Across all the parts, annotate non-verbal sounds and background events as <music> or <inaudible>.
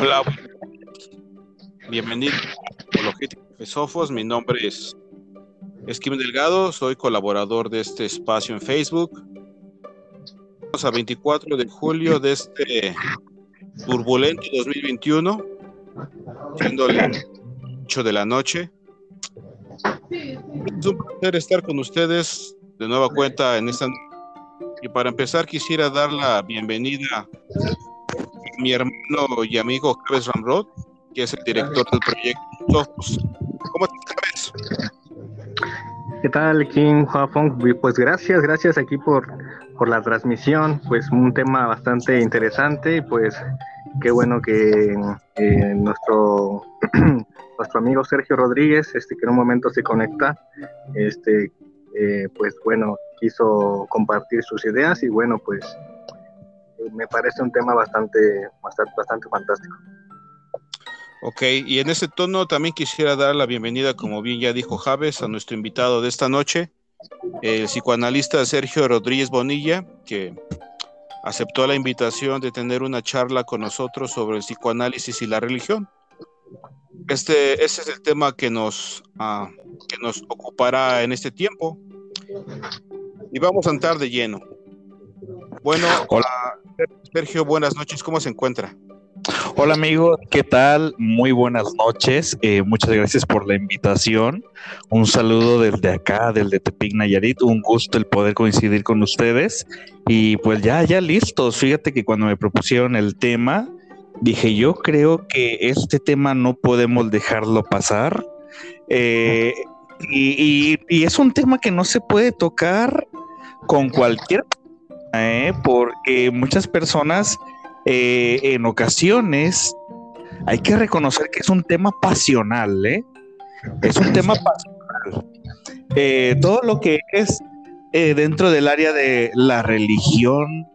Hola, bienvenido a Sofos. Mi nombre es Esquim Delgado, soy colaborador de este espacio en Facebook. Estamos a 24 de julio de este turbulento 2021, siendo las 8 de la noche. Es un placer estar con ustedes de nueva cuenta en esta. Y para empezar, quisiera dar la bienvenida mi hermano y amigo Javes Ramrod, que es el director del proyecto. ¿Cómo estás, Javes? ¿Qué tal, King Huafong? Pues gracias, gracias aquí por, por la transmisión. Pues un tema bastante interesante pues qué bueno que eh, nuestro, <clears throat> nuestro amigo Sergio Rodríguez, este, que en un momento se conecta, este, eh, pues bueno, quiso compartir sus ideas y bueno, pues me parece un tema bastante, bastante, bastante fantástico. Ok, y en ese tono también quisiera dar la bienvenida, como bien ya dijo Javes, a nuestro invitado de esta noche, el psicoanalista Sergio Rodríguez Bonilla, que aceptó la invitación de tener una charla con nosotros sobre el psicoanálisis y la religión. Este, ese es el tema que nos, uh, que nos ocupará en este tiempo. Y vamos a entrar de lleno. Bueno, hola Sergio, buenas noches, ¿cómo se encuentra? Hola amigo, ¿qué tal? Muy buenas noches. Eh, muchas gracias por la invitación. Un saludo desde acá, desde Tepic Nayarit. Un gusto el poder coincidir con ustedes. Y pues ya, ya listos. Fíjate que cuando me propusieron el tema, dije yo creo que este tema no podemos dejarlo pasar. Eh, y, y, es un tema que no se puede tocar con cualquier ¿eh? porque muchas personas eh, en ocasiones hay que reconocer que es un tema pasional, ¿eh? Es un tema <laughs> pasional. Todo lo que es dentro del área de la religión,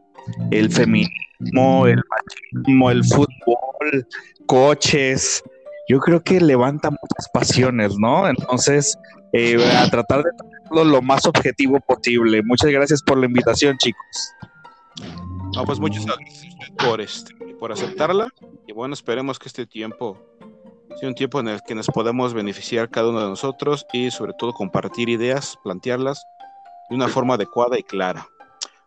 el feminismo, el machismo, el fútbol, coches, yo creo que levanta muchas pasiones, ¿no? Entonces, a tratar de hacerlo lo más objetivo posible. Muchas gracias por la invitación, chicos. No, pues muchas gracias por, este, por aceptarla. Y bueno, esperemos que este tiempo sea un tiempo en el que nos podamos beneficiar cada uno de nosotros y sobre todo compartir ideas, plantearlas de una forma adecuada y clara.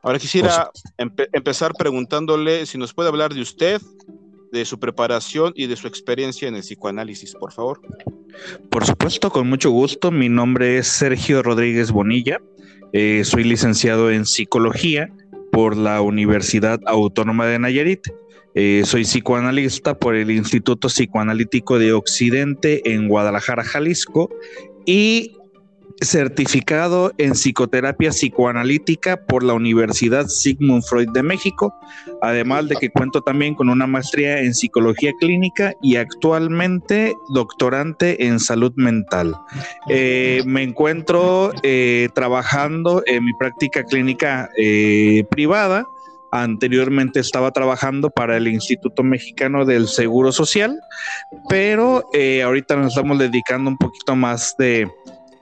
Ahora quisiera empezar preguntándole si nos puede hablar de usted, de su preparación y de su experiencia en el psicoanálisis, por favor. Por supuesto, con mucho gusto. Mi nombre es Sergio Rodríguez Bonilla. Eh, soy licenciado en psicología por la Universidad Autónoma de Nayarit. Eh, soy psicoanalista por el Instituto Psicoanalítico de Occidente en Guadalajara, Jalisco, y certificado en psicoterapia psicoanalítica por la Universidad Sigmund Freud de México, además de que cuento también con una maestría en psicología clínica y actualmente doctorante en salud mental. Eh, me encuentro eh, trabajando en mi práctica clínica eh, privada. Anteriormente estaba trabajando para el Instituto Mexicano del Seguro Social, pero ahorita nos estamos dedicando un poquito más de,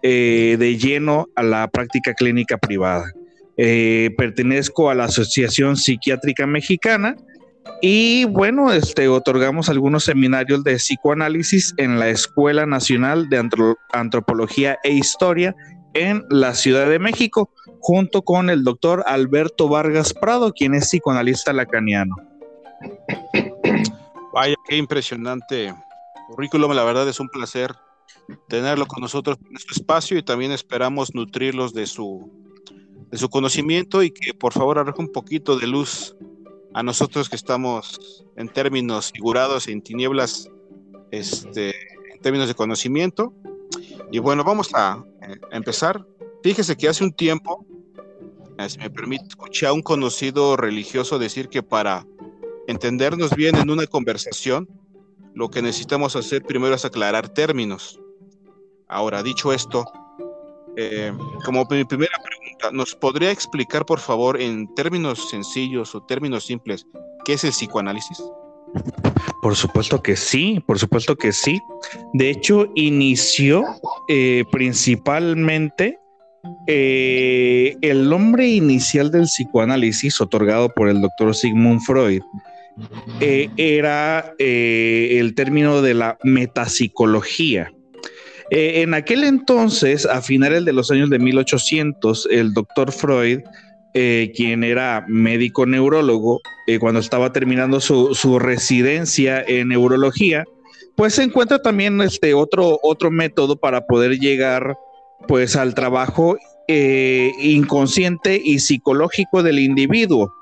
eh, de lleno a la práctica clínica privada. Eh, pertenezco a la Asociación Psiquiátrica Mexicana y bueno, este, otorgamos algunos seminarios de psicoanálisis en la Escuela Nacional de Antropología e Historia en la Ciudad de México, junto con el doctor Alberto Vargas Prado, quien es psicoanalista lacaniano. Vaya, qué impresionante currículum, la verdad es un placer tenerlo con nosotros en este espacio y también esperamos nutrirlos de su, de su conocimiento y que por favor arroje un poquito de luz a nosotros que estamos en términos figurados en tinieblas, este, en términos de conocimiento. Y bueno, vamos a, eh, empezar. Fíjese que hace un tiempo, eh, si me permite, escuché a un conocido religioso decir que para entendernos bien en una conversación, lo que necesitamos hacer primero es aclarar términos. Ahora, dicho esto, eh, como mi primera pregunta, ¿nos podría explicar, por favor, en términos sencillos o términos simples, qué es el psicoanálisis? Por supuesto que sí, por supuesto que sí. De hecho, inició eh, principalmente eh, el nombre inicial del psicoanálisis otorgado por el doctor Sigmund Freud era el término de la metapsicología. Eh, en aquel entonces, a finales de los años de 1800, el doctor Freud, quien era médico neurólogo, cuando estaba terminando su, su, residencia en neurología, pues se encuentra también este otro, otro método para poder llegar pues al trabajo inconsciente y psicológico del individuo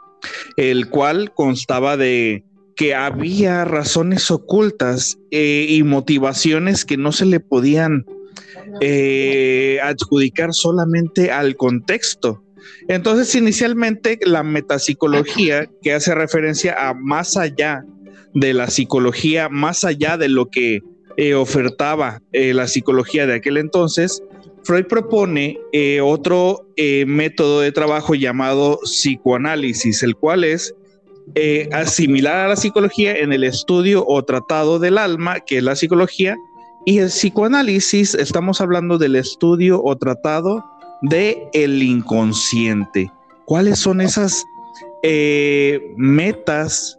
el cual constaba de que había razones ocultas eh, y motivaciones que no se le podían eh, adjudicar solamente al contexto. Entonces, inicialmente, la metapsicología, que hace referencia a más allá de la psicología, más allá de lo que eh, ofertaba la psicología de aquel entonces, Freud propone otro método de trabajo llamado psicoanálisis, el cual es eh, similar a la psicología en el estudio o tratado del alma, que es la psicología, y el psicoanálisis, estamos hablando del estudio o tratado de el inconsciente. ¿Cuáles son esas metas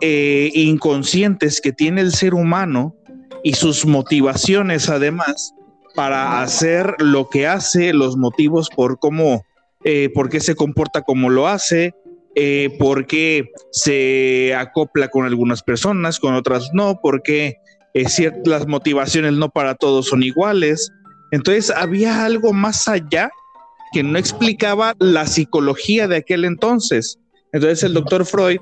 inconscientes que tiene el ser humano y sus motivaciones además para hacer lo que hace, los motivos por cómo, eh, por qué se comporta como lo hace, eh, por qué se acopla con algunas personas, con otras no, porque eh, las motivaciones no para todos son iguales. Entonces había algo más allá que no explicaba la psicología de aquel entonces. Entonces el doctor Freud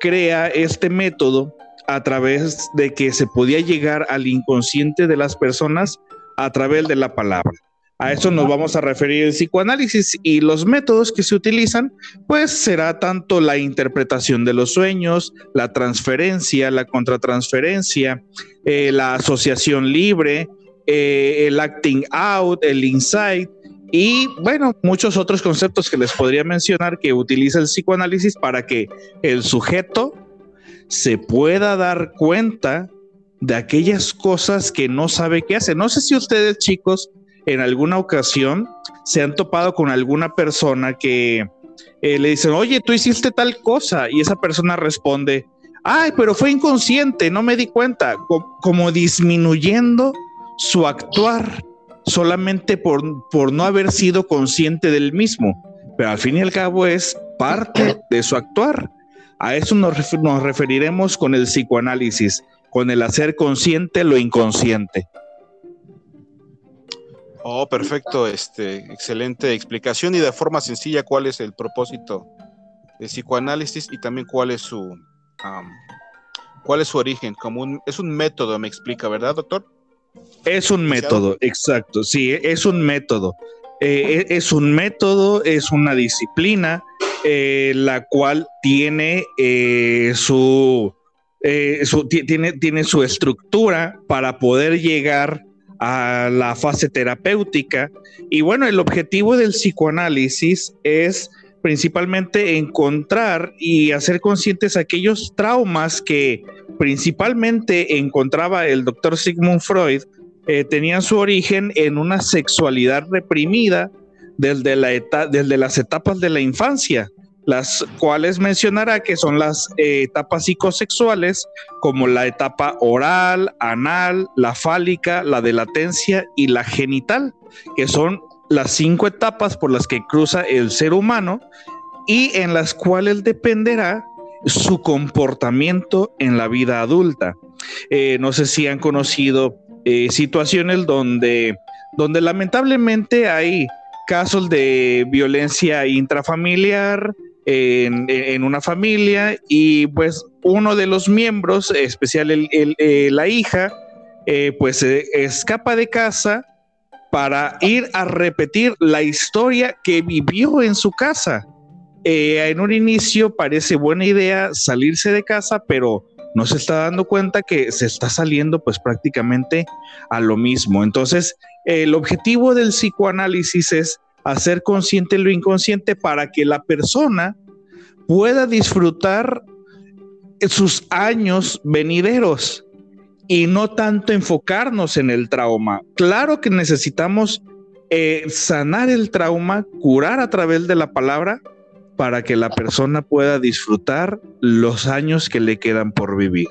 crea este método a través de que se podía llegar al inconsciente de las personas a través de la palabra. A eso nos vamos a referir el psicoanálisis y los métodos que se utilizan, pues será tanto la interpretación de los sueños, la transferencia, la contratransferencia, eh, la asociación libre, eh, el acting out, el insight y bueno, muchos otros conceptos que les podría mencionar que utiliza el psicoanálisis para que el sujeto se pueda dar cuenta de aquellas cosas que no sabe qué hace. No sé si ustedes chicos en alguna ocasión se han topado con alguna persona que eh, le dicen, oye, tú hiciste tal cosa y esa persona responde, ay, pero fue inconsciente, no me di cuenta, como disminuyendo su actuar solamente por, por no haber sido consciente del mismo, pero al fin y al cabo es parte de su actuar. A eso nos, referiremos con el psicoanálisis, con el hacer consciente lo inconsciente. Oh, perfecto, este, excelente explicación y de forma sencilla cuál es el propósito del psicoanálisis y también cuál es su cuál es su origen, como es un método, me explica, ¿verdad, doctor? Es un método, exacto, sí, es un método. Eh, es un método, es una disciplina, eh, la cual tiene, eh, su, eh, tiene, tiene su estructura para poder llegar a la fase terapéutica. Y bueno, el objetivo del psicoanálisis es principalmente encontrar y hacer conscientes aquellos traumas que principalmente encontraba el doctor Sigmund Freud, tenían su origen en una sexualidad reprimida desde, la desde las etapas de la infancia, las cuales mencionará que son las eh, etapas psicosexuales, como la etapa oral, anal, la fálica, la de latencia y la genital, que son las cinco etapas por las que cruza el ser humano y en las cuales dependerá su comportamiento en la vida adulta. Eh, no sé si han conocido eh, situaciones donde, donde lamentablemente hay casos de violencia intrafamiliar en, una familia y pues uno de los miembros, especial eh, la hija, eh, pues escapa de casa para ir a repetir la historia que vivió en su casa. Eh, en un inicio parece buena idea salirse de casa, pero no se está dando cuenta que se está saliendo pues prácticamente a lo mismo. Entonces, el objetivo del psicoanálisis es hacer consciente lo inconsciente para que la persona pueda disfrutar sus años venideros y no tanto enfocarnos en el trauma. Claro que necesitamos eh, sanar el trauma, curar a través de la palabra, para que la persona pueda disfrutar los años que le quedan por vivir.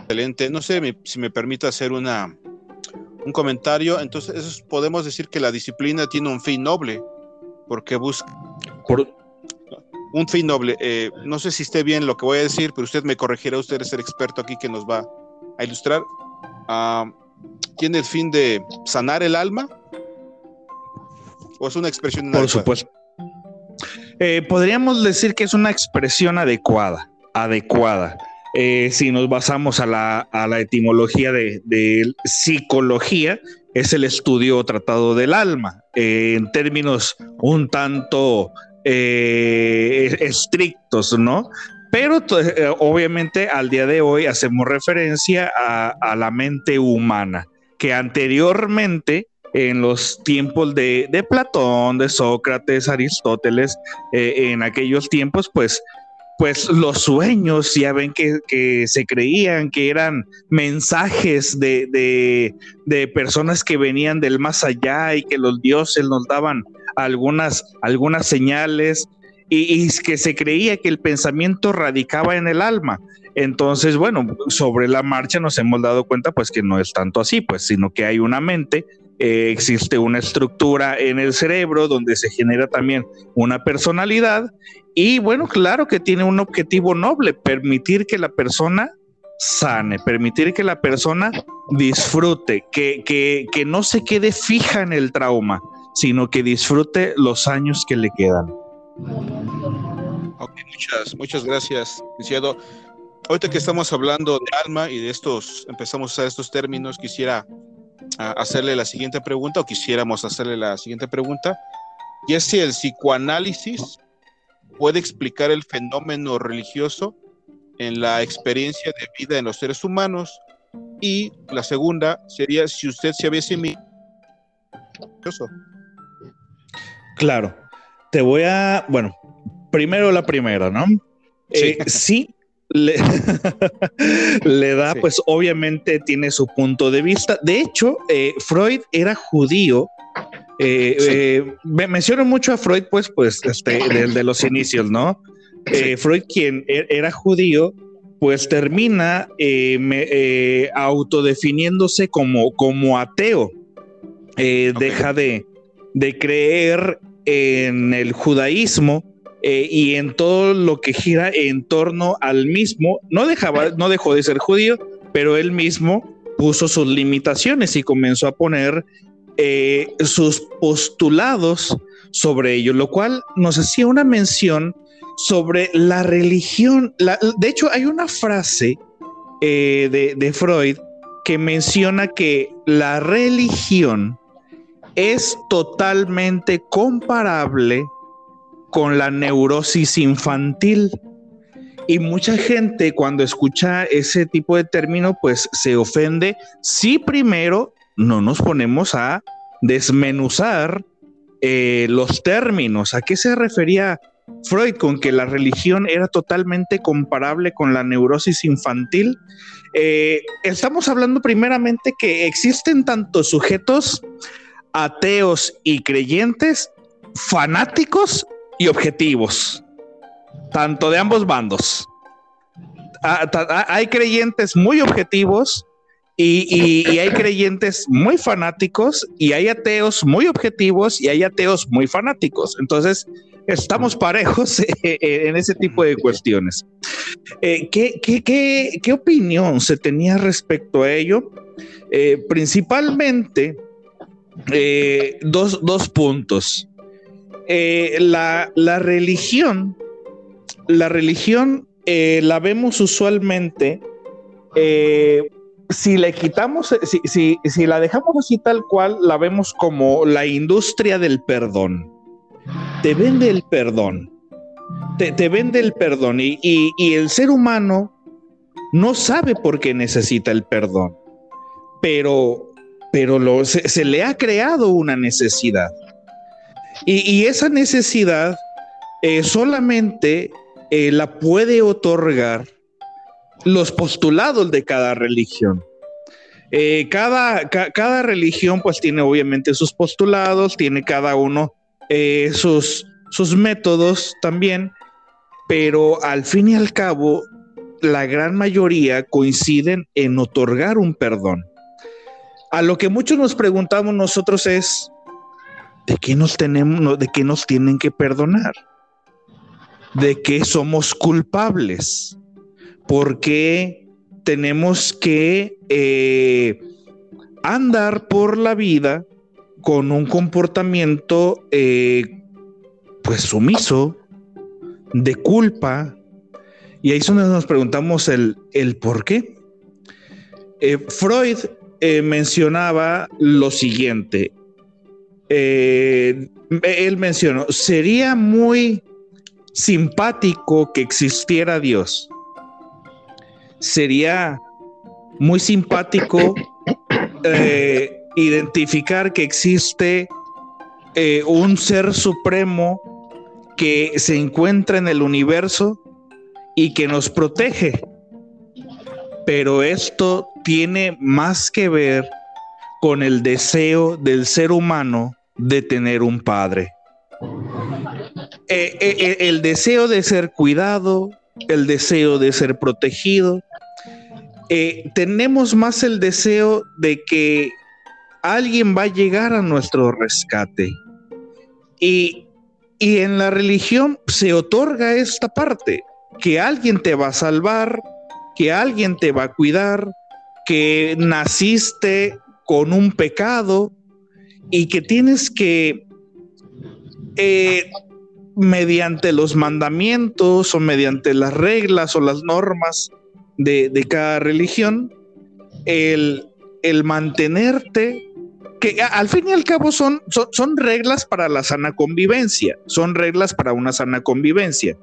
Excelente. No sé si me permite hacer una, un comentario. Entonces, podemos decir que la disciplina tiene un fin noble, porque busca un fin noble. Eh, no sé si esté bien lo que voy a decir, pero usted me corregirá. Usted es el experto aquí que nos va a ilustrar. Ah, ¿Tiene el fin de sanar el alma? ¿O es una expresión Por supuesto. Eh, podríamos decir que es una expresión adecuada, adecuada. Eh, si nos basamos a la, etimología de, psicología, es el estudio tratado del alma, eh, en términos un tanto estrictos, ¿no? Pero obviamente al día de hoy hacemos referencia a la mente humana, que anteriormente en los tiempos de, Platón, de Sócrates, Aristóteles, eh, en aquellos tiempos, pues, pues los sueños, ya ven que, se creían que eran mensajes de, personas que venían del más allá y que los dioses nos daban algunas, algunas señales y, que se creía que el pensamiento radicaba en el alma. Entonces, bueno, sobre la marcha nos hemos dado cuenta pues que no es tanto así, pues, sino que hay una mente eh, existe una estructura en el cerebro donde se genera también una personalidad y bueno, claro que tiene un objetivo noble, permitir que la persona sane, permitir que la persona disfrute, que, que, no se quede fija en el trauma, sino que disfrute los años que le quedan. Ok, muchas, muchas gracias, licenciado. Ahorita que estamos hablando de alma y de estos, empezamos a estos términos, quisiera hacerle la siguiente pregunta o quisiéramos hacerle la siguiente pregunta, y es si el psicoanálisis puede explicar el fenómeno religioso en la experiencia de vida en los seres humanos. Y la segunda sería si usted se había asimilado. Claro, te voy a, bueno, primero la primera, ¿no? sí eh, <laughs> le, da, pues obviamente tiene su punto de vista. De hecho, eh, Freud era judío. Eh, eh, me menciono mucho a Freud, pues, pues, este, de los inicios, ¿no? Freud, quien e, era judío, pues termina autodefiniéndose como, como ateo. Deja de, de creer en el judaísmo eh, y en todo lo que gira en torno al mismo, no, dejaba, no dejó de ser judío, pero él mismo puso sus limitaciones y comenzó a poner eh, sus postulados sobre ello, lo cual nos hacía una mención sobre la religión. de hecho, hay una frase eh, de, de Freud que menciona que la religión es totalmente comparable con la neurosis infantil. Y mucha gente cuando escucha ese tipo de término, pues se ofende si primero no nos ponemos a desmenuzar eh, los términos. ¿A qué se refería Freud con que la religión era totalmente comparable con la neurosis infantil? Eh, estamos hablando primeramente que existen tantos sujetos ateos y creyentes, fanáticos y objetivos, tanto de ambos bandos. Ah, ah, hay creyentes muy objetivos y, hay creyentes muy fanáticos y hay ateos muy objetivos y hay ateos muy fanáticos. Entonces, estamos parejos <laughs> en ese tipo de cuestiones. Eh, ¿qué, qué, opinión se tenía respecto a ello? Eh, principalmente, eh, dos, dos puntos. Eh, la, religión, la religión eh, la vemos usualmente, si le quitamos, si, si, la dejamos así tal cual, la vemos como la industria del perdón. Te vende el perdón, te, vende el perdón y, el ser humano no sabe por qué necesita el perdón, pero, pero se le ha creado una necesidad. Y, esa necesidad eh, solamente eh, la puede otorgar los postulados de cada religión. Eh, cada, religión pues tiene obviamente sus postulados, tiene cada uno sus, sus métodos también, pero al fin y al cabo, la gran mayoría coinciden en otorgar un perdón. A lo que muchos nos preguntamos nosotros es, ¿de qué nos tenemos, de qué nos tienen que perdonar? ¿De qué somos culpables? ¿Por qué tenemos que eh, andar por la vida con un comportamiento eh, pues sumiso, de culpa? Y ahí es donde nos preguntamos el, por qué. Eh, Freud mencionaba lo siguiente, eh, él mencionó, sería muy simpático que existiera Dios. Sería muy simpático eh, identificar que existe eh, un ser supremo que se encuentra en el universo y que nos protege. Pero esto tiene más que ver con el deseo del ser humano de tener un padre. Eh, eh, eh, el deseo de ser cuidado, el deseo de ser protegido. tenemos más el deseo de que alguien va a llegar a nuestro rescate. Y, y en la religión se otorga esta parte, que alguien te va a salvar, que alguien te va a cuidar, que naciste con un pecado, y que tienes que, eh, mediante los mandamientos o mediante las reglas o las normas de, cada religión, el, mantenerte, que al fin y al cabo son, son, reglas para la sana convivencia, son reglas para una sana convivencia.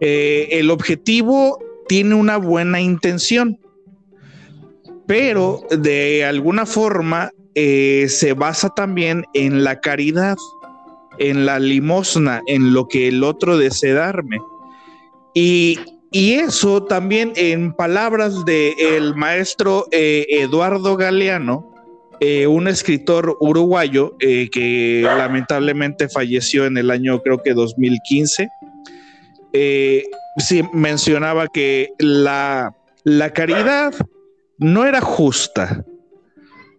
Eh, el objetivo tiene una buena intención, pero de alguna forma eh, se basa también en la caridad, en la limosna, en lo que el otro desea darme. Y, eso también en palabras del el maestro eh, Eduardo Galeano, eh, un escritor uruguayo que lamentablemente falleció en el año creo que 2015, sí, mencionaba que la, la caridad no era justa,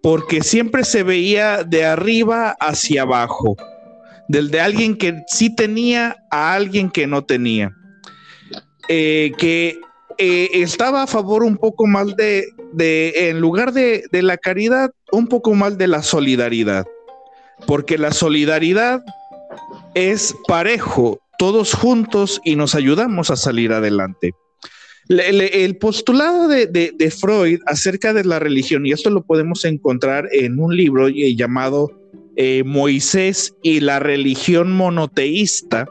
porque siempre se veía de arriba hacia abajo, del de alguien que sí tenía a alguien que no tenía, eh, que eh, estaba a favor un poco más de, en lugar de, de la caridad, un poco más de la solidaridad, porque la solidaridad es parejo, todos juntos y nos ayudamos a salir adelante. El postulado de, Freud acerca de la religión, y esto lo podemos encontrar en un libro eh, llamado eh, Moisés y la religión monoteísta,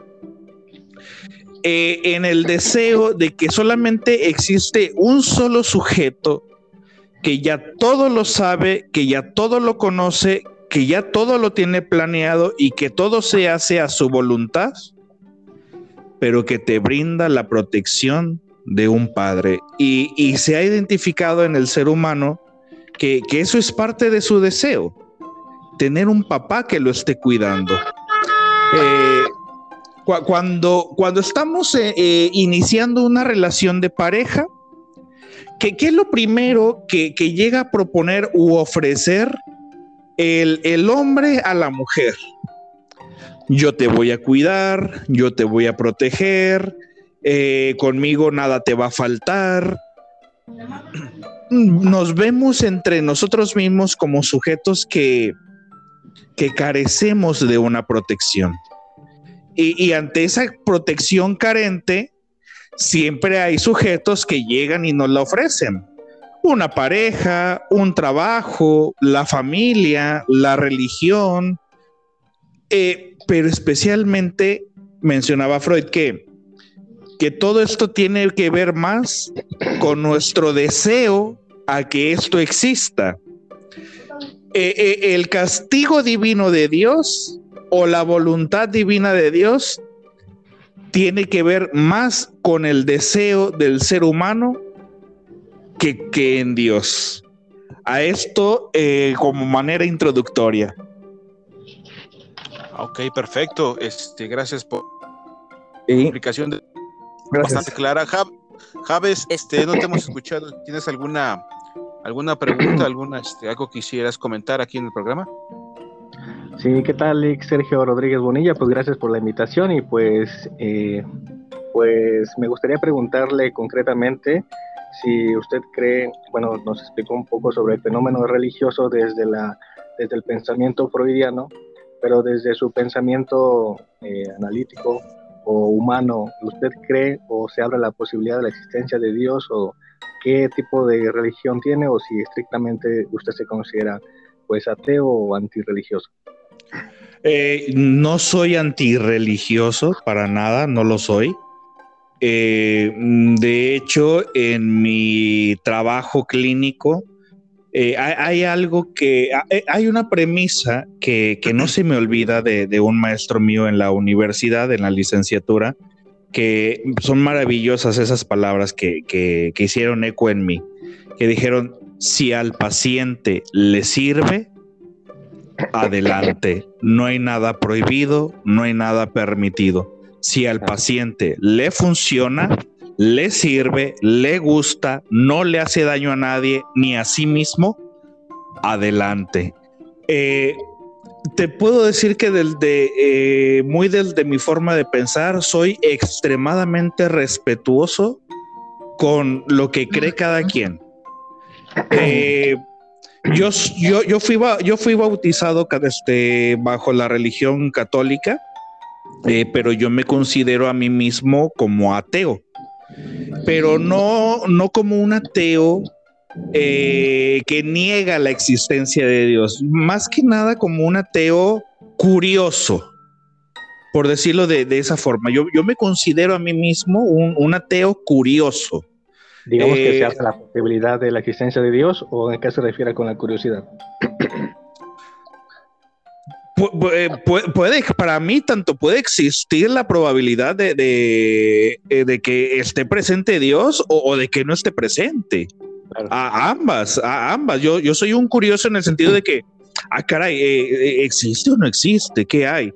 eh, en el deseo de que solamente existe un solo sujeto que ya todo lo sabe, que ya todo lo conoce, que ya todo lo tiene planeado y que todo se hace a su voluntad, pero que te brinda la protección de un padre y, se ha identificado en el ser humano que, eso es parte de su deseo, tener un papá que lo esté cuidando. Eh, cuando, cuando estamos eh, eh, iniciando una relación de pareja, ¿qué, es lo primero que, llega a proponer u ofrecer el, el hombre a la mujer? Yo te voy a cuidar, yo te voy a proteger, eh, conmigo nada te va a faltar. <clears throat> Nos vemos entre nosotros mismos como sujetos que, que carecemos de una protección. Y, ante esa protección carente, siempre hay sujetos que llegan y nos la ofrecen. Una pareja, un trabajo, la familia, la religión. Eh, pero especialmente mencionaba Freud que que todo esto tiene que ver más con nuestro deseo a que esto exista. Eh, eh, el castigo divino de Dios o la voluntad divina de Dios tiene que ver más con el deseo del ser humano que, que en Dios. A esto eh, como manera introductoria. Ok, perfecto. Este, gracias por la explicación de, bastante clara. Javes, este, no te hemos escuchado. ¿Tienes alguna alguna pregunta, alguna este, algo quisieras comentar aquí en el programa? Sí, ¿qué tal, Sergio Rodríguez Bonilla? Pues gracias por la invitación y pues, eh, pues me gustaría preguntarle concretamente si usted cree, bueno, nos explicó un poco sobre el fenómeno religioso desde, la, desde el pensamiento freudiano, pero desde su pensamiento eh, analítico o humano, ¿usted cree o se abre la posibilidad de la existencia de Dios o qué tipo de religión tiene o si estrictamente usted se considera pues ateo o antirreligioso? Eh, no soy antirreligioso para nada, no lo soy. Eh, de hecho, en mi trabajo clínico eh, hay, algo que, hay una premisa que, no se me olvida de, un maestro mío en la universidad, en la licenciatura, que son maravillosas esas palabras que, que hicieron eco en mí, que dijeron, si al paciente le sirve, adelante. No hay nada prohibido, no hay nada permitido. Si al paciente le funciona, le sirve, le gusta, no le hace daño a nadie ni a sí mismo, adelante. Eh, te puedo decir que desde eh, muy desde mi forma de pensar, soy extremadamente respetuoso con lo que cree cada quien. Eh, yo, yo, fui, yo fui bautizado este, bajo la religión católica, eh, pero yo me considero a mí mismo como ateo, pero no, no como un ateo eh, que niega la existencia de Dios, más que nada como un ateo curioso, por decirlo de, esa forma. Yo, yo, me considero a mí mismo un, un ateo curioso. Digamos que se eh, hace la posibilidad de la existencia de Dios o en qué se refiere con la curiosidad. Eh, puede, para mí tanto puede existir la probabilidad de, de, eh, que esté presente Dios o, de que no esté presente. A ambas, a ambas. Yo, yo soy un curioso en el sentido de que, ah, caray, ¿existe o no existe? ¿Qué hay?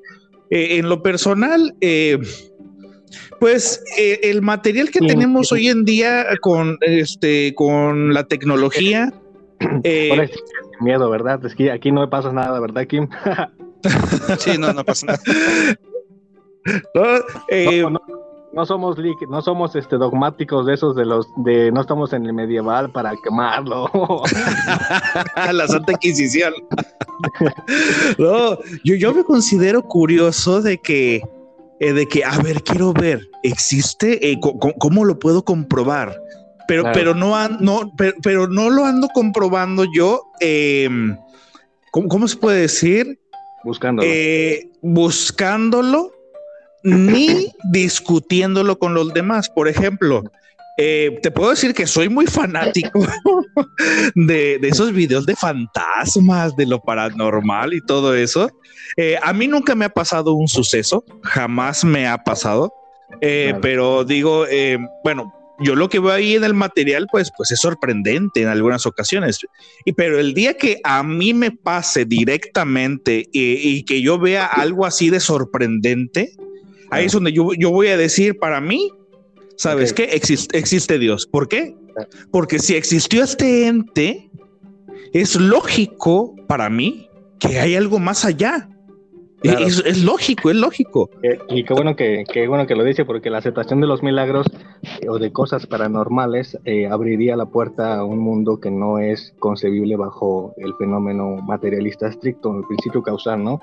en lo personal, pues eh, el material que tenemos hoy en día con este con la tecnología. Eh, miedo, ¿verdad? Es que aquí no pasa nada, ¿verdad, Kim? <laughs> sí, no, no pasa nada. <laughs> Eh, no, somos no somos este dogmáticos de esos de los de no estamos en el medieval para quemarlo. <laughs> la Santa Inquisición. <laughs> no, yo, yo me considero curioso de que eh, de que, a ver, quiero ver, ¿existe? Eh, ¿Cómo lo puedo comprobar? Pero, pero, no, no, pero, no lo ando comprobando yo. Em, ¿cómo, se puede decir? Buscándolo. Eh, buscándolo ni <clears throat> discutiéndolo con los demás. Por ejemplo, eh, te puedo decir que soy muy fanático <laughs> de, esos videos de fantasmas, de lo paranormal y todo eso. Eh, a mí nunca me ha pasado un suceso, jamás me ha pasado, eh, pero digo, bueno, yo lo que veo ahí en el material, pues, pues es sorprendente en algunas ocasiones. Y pero el día que a mí me pase directamente y, que yo vea algo así de sorprendente, ahí es donde yo, yo voy a decir, para mí, ¿Sabes qué? existe Dios. ¿Por qué? Porque si existió este ente, es lógico para mí que hay algo más allá. Es, lógico, es lógico. Eh, y qué bueno que, qué bueno que lo dice, porque la aceptación de los milagros eh, o de cosas paranormales eh, abriría la puerta a un mundo que no es concebible bajo el fenómeno materialista estricto, el principio causal, ¿no?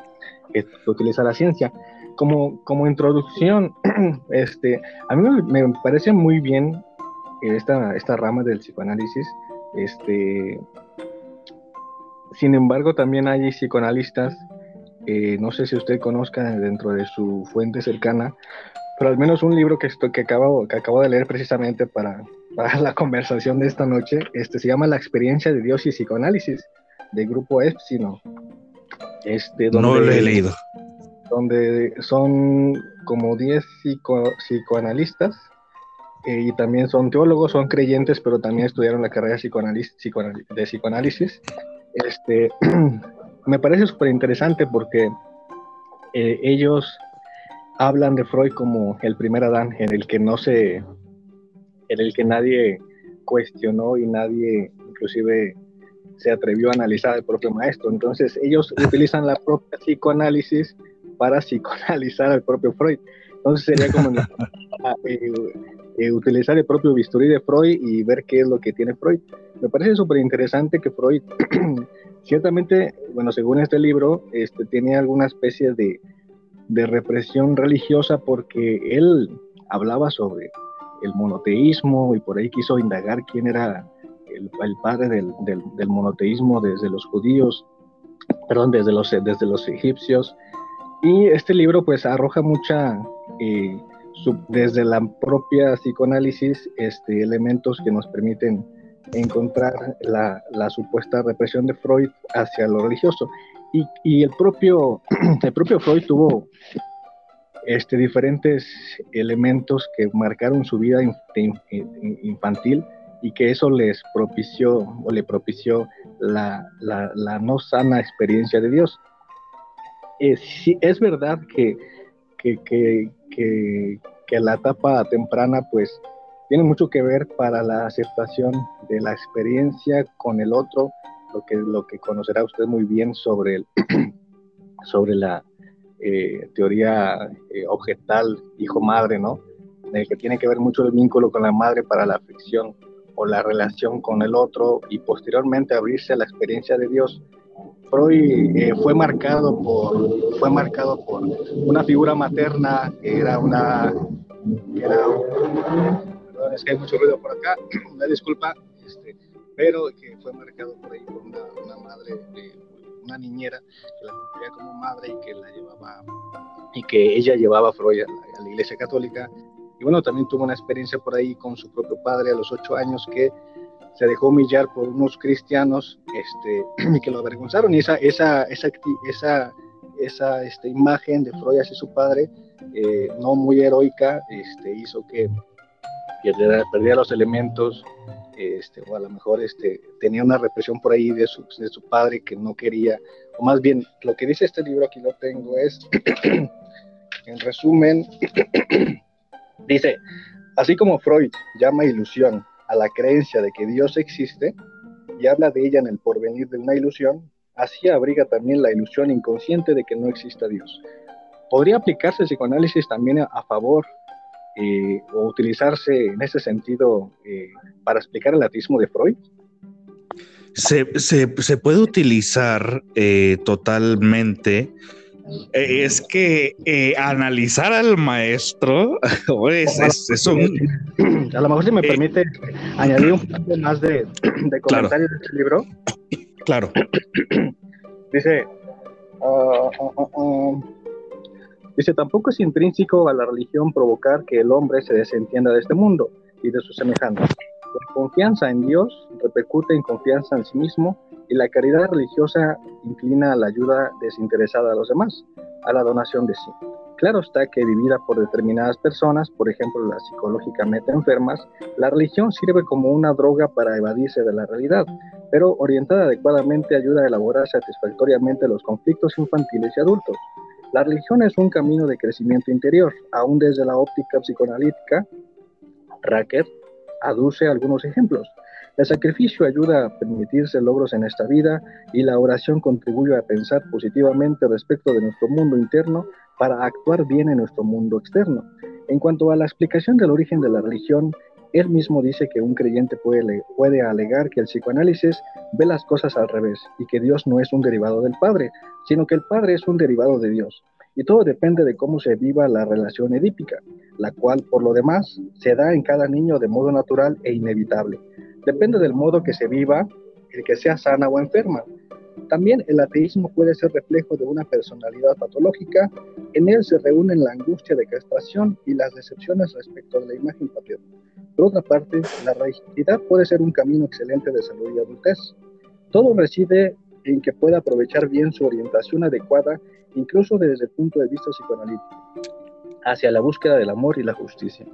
Que utiliza la ciencia como, como introducción, <clears throat> este, a mí me, parece muy bien esta, esta rama del psicoanálisis. Este, sin embargo, también hay psicoanalistas, eh, no sé si usted conozca dentro de su fuente cercana, pero al menos un libro que, estoy, que, acabo, que acabo de leer precisamente para, para <laughs> la conversación de esta noche, este, se llama La experiencia de Dios y psicoanálisis, del grupo Epsilon. Este, donde, no lo he leído donde son como 10 psicoanalistas eh, y también son teólogos, son creyentes, pero también estudiaron la carrera de psicoanálisis. Este, <clears throat> me parece súper interesante porque eh, ellos hablan de Freud como el primer Adán, en el que no se, en el que nadie cuestionó y nadie inclusive se atrevió a analizar al propio maestro. Entonces ellos <laughs> utilizan la propia psicoanálisis para psicoanalizar al propio Freud. Entonces sería como <laughs> eh, eh, utilizar el propio bisturí de Freud y ver qué es lo que tiene Freud. Me parece súper interesante que Freud, <clears throat> ciertamente, bueno, según este libro, este, tiene alguna especie de, de represión religiosa porque él hablaba sobre el monoteísmo y por ahí quiso indagar quién era el, padre del, del, monoteísmo desde los judíos, perdón, desde los, desde los egipcios. Y este libro pues arroja mucha, eh, desde la propia psicoanálisis, este, elementos que nos permiten encontrar la, la, supuesta represión de Freud hacia lo religioso. Y, y, el, propio, <clears throat> el propio Freud tuvo este, diferentes elementos que marcaron su vida infantil y que eso les propició o le propició la, la, la no sana experiencia de Dios. Eh, es verdad que, que, que, que, la etapa temprana pues tiene mucho que ver para la aceptación de la experiencia con el otro, lo que, lo que conocerá usted muy bien sobre, el, <clears throat> sobre la eh, teoría eh, objetal hijo-madre, ¿no? En el que tiene que ver mucho el vínculo con la madre para la aflicción o la relación con el otro y posteriormente abrirse a la experiencia de Dios. Freud eh, fue marcado por fue marcado por una figura materna que era una era, perdón, es que hay mucho ruido por acá, <clears throat> una disculpa, este, pero que fue marcado por ahí por una, una madre, una niñera que la concebía como madre y que la llevaba y que ella llevaba a Freud a la Iglesia Católica. Y bueno, también tuvo una experiencia por ahí con su propio padre a los ocho años que se dejó humillar por unos cristianos este, <clears throat> que lo avergonzaron. Y esa, esa, esa, esa, esa este, imagen de Freud hacia su padre, eh, no muy heroica, este, hizo que perdiera, los elementos, este, o a lo mejor este, tenía una represión por ahí de su, de su padre que no quería, o más bien, lo que dice este libro, aquí lo tengo, es, <clears throat> en resumen, <clears throat> Dice, así como Freud llama ilusión a la creencia de que Dios existe y habla de ella en el porvenir de una ilusión, así abriga también la ilusión inconsciente de que no exista Dios. ¿Podría aplicarse el psicoanálisis también a, favor eh, o utilizarse en ese sentido eh, para explicar el ateísmo de Freud? Se, puede utilizar eh, totalmente es que eh, analizar al maestro <laughs> es, un... A lo mejor si me eh, permite añadir un poco más de, de comentarios de este libro. Claro. <clears throat> Dice, ah, ah, ah, dice, tampoco es intrínseco a la religión provocar que el hombre se desentienda de este mundo y de sus semejantes. La confianza en Dios repercute en confianza en sí mismo y la caridad religiosa inclina a la ayuda desinteresada a los demás, a la donación de sí. Claro está que vivida por determinadas personas, por ejemplo las psicológicamente enfermas, la religión sirve como una droga para evadirse de la realidad, pero orientada adecuadamente ayuda a elaborar satisfactoriamente los conflictos infantiles y adultos. La religión es un camino de crecimiento interior, aún desde la óptica psicoanalítica. Racker aduce algunos ejemplos. El sacrificio ayuda a permitirse logros en esta vida y la oración contribuye a pensar positivamente respecto de nuestro mundo interno para actuar bien en nuestro mundo externo. En cuanto a la explicación del origen de la religión, él mismo dice que un creyente puede, alegar que el psicoanálisis ve las cosas al revés y que Dios no es un derivado del Padre, sino que el Padre es un derivado de Dios. Y todo depende de cómo se viva la relación edípica, la cual, por lo demás, se da en cada niño de modo natural e inevitable Depende del modo que se viva, el que sea sana o enferma. También el ateísmo puede ser reflejo de una personalidad patológica. En él se reúnen la angustia de castración y las decepciones respecto de la imagen paterna. Por otra parte, la rigidez puede ser un camino excelente de salud y adultez. Todo reside en que pueda aprovechar bien su orientación adecuada, incluso desde el punto de vista psicoanalítico, hacia la búsqueda del amor y la justicia.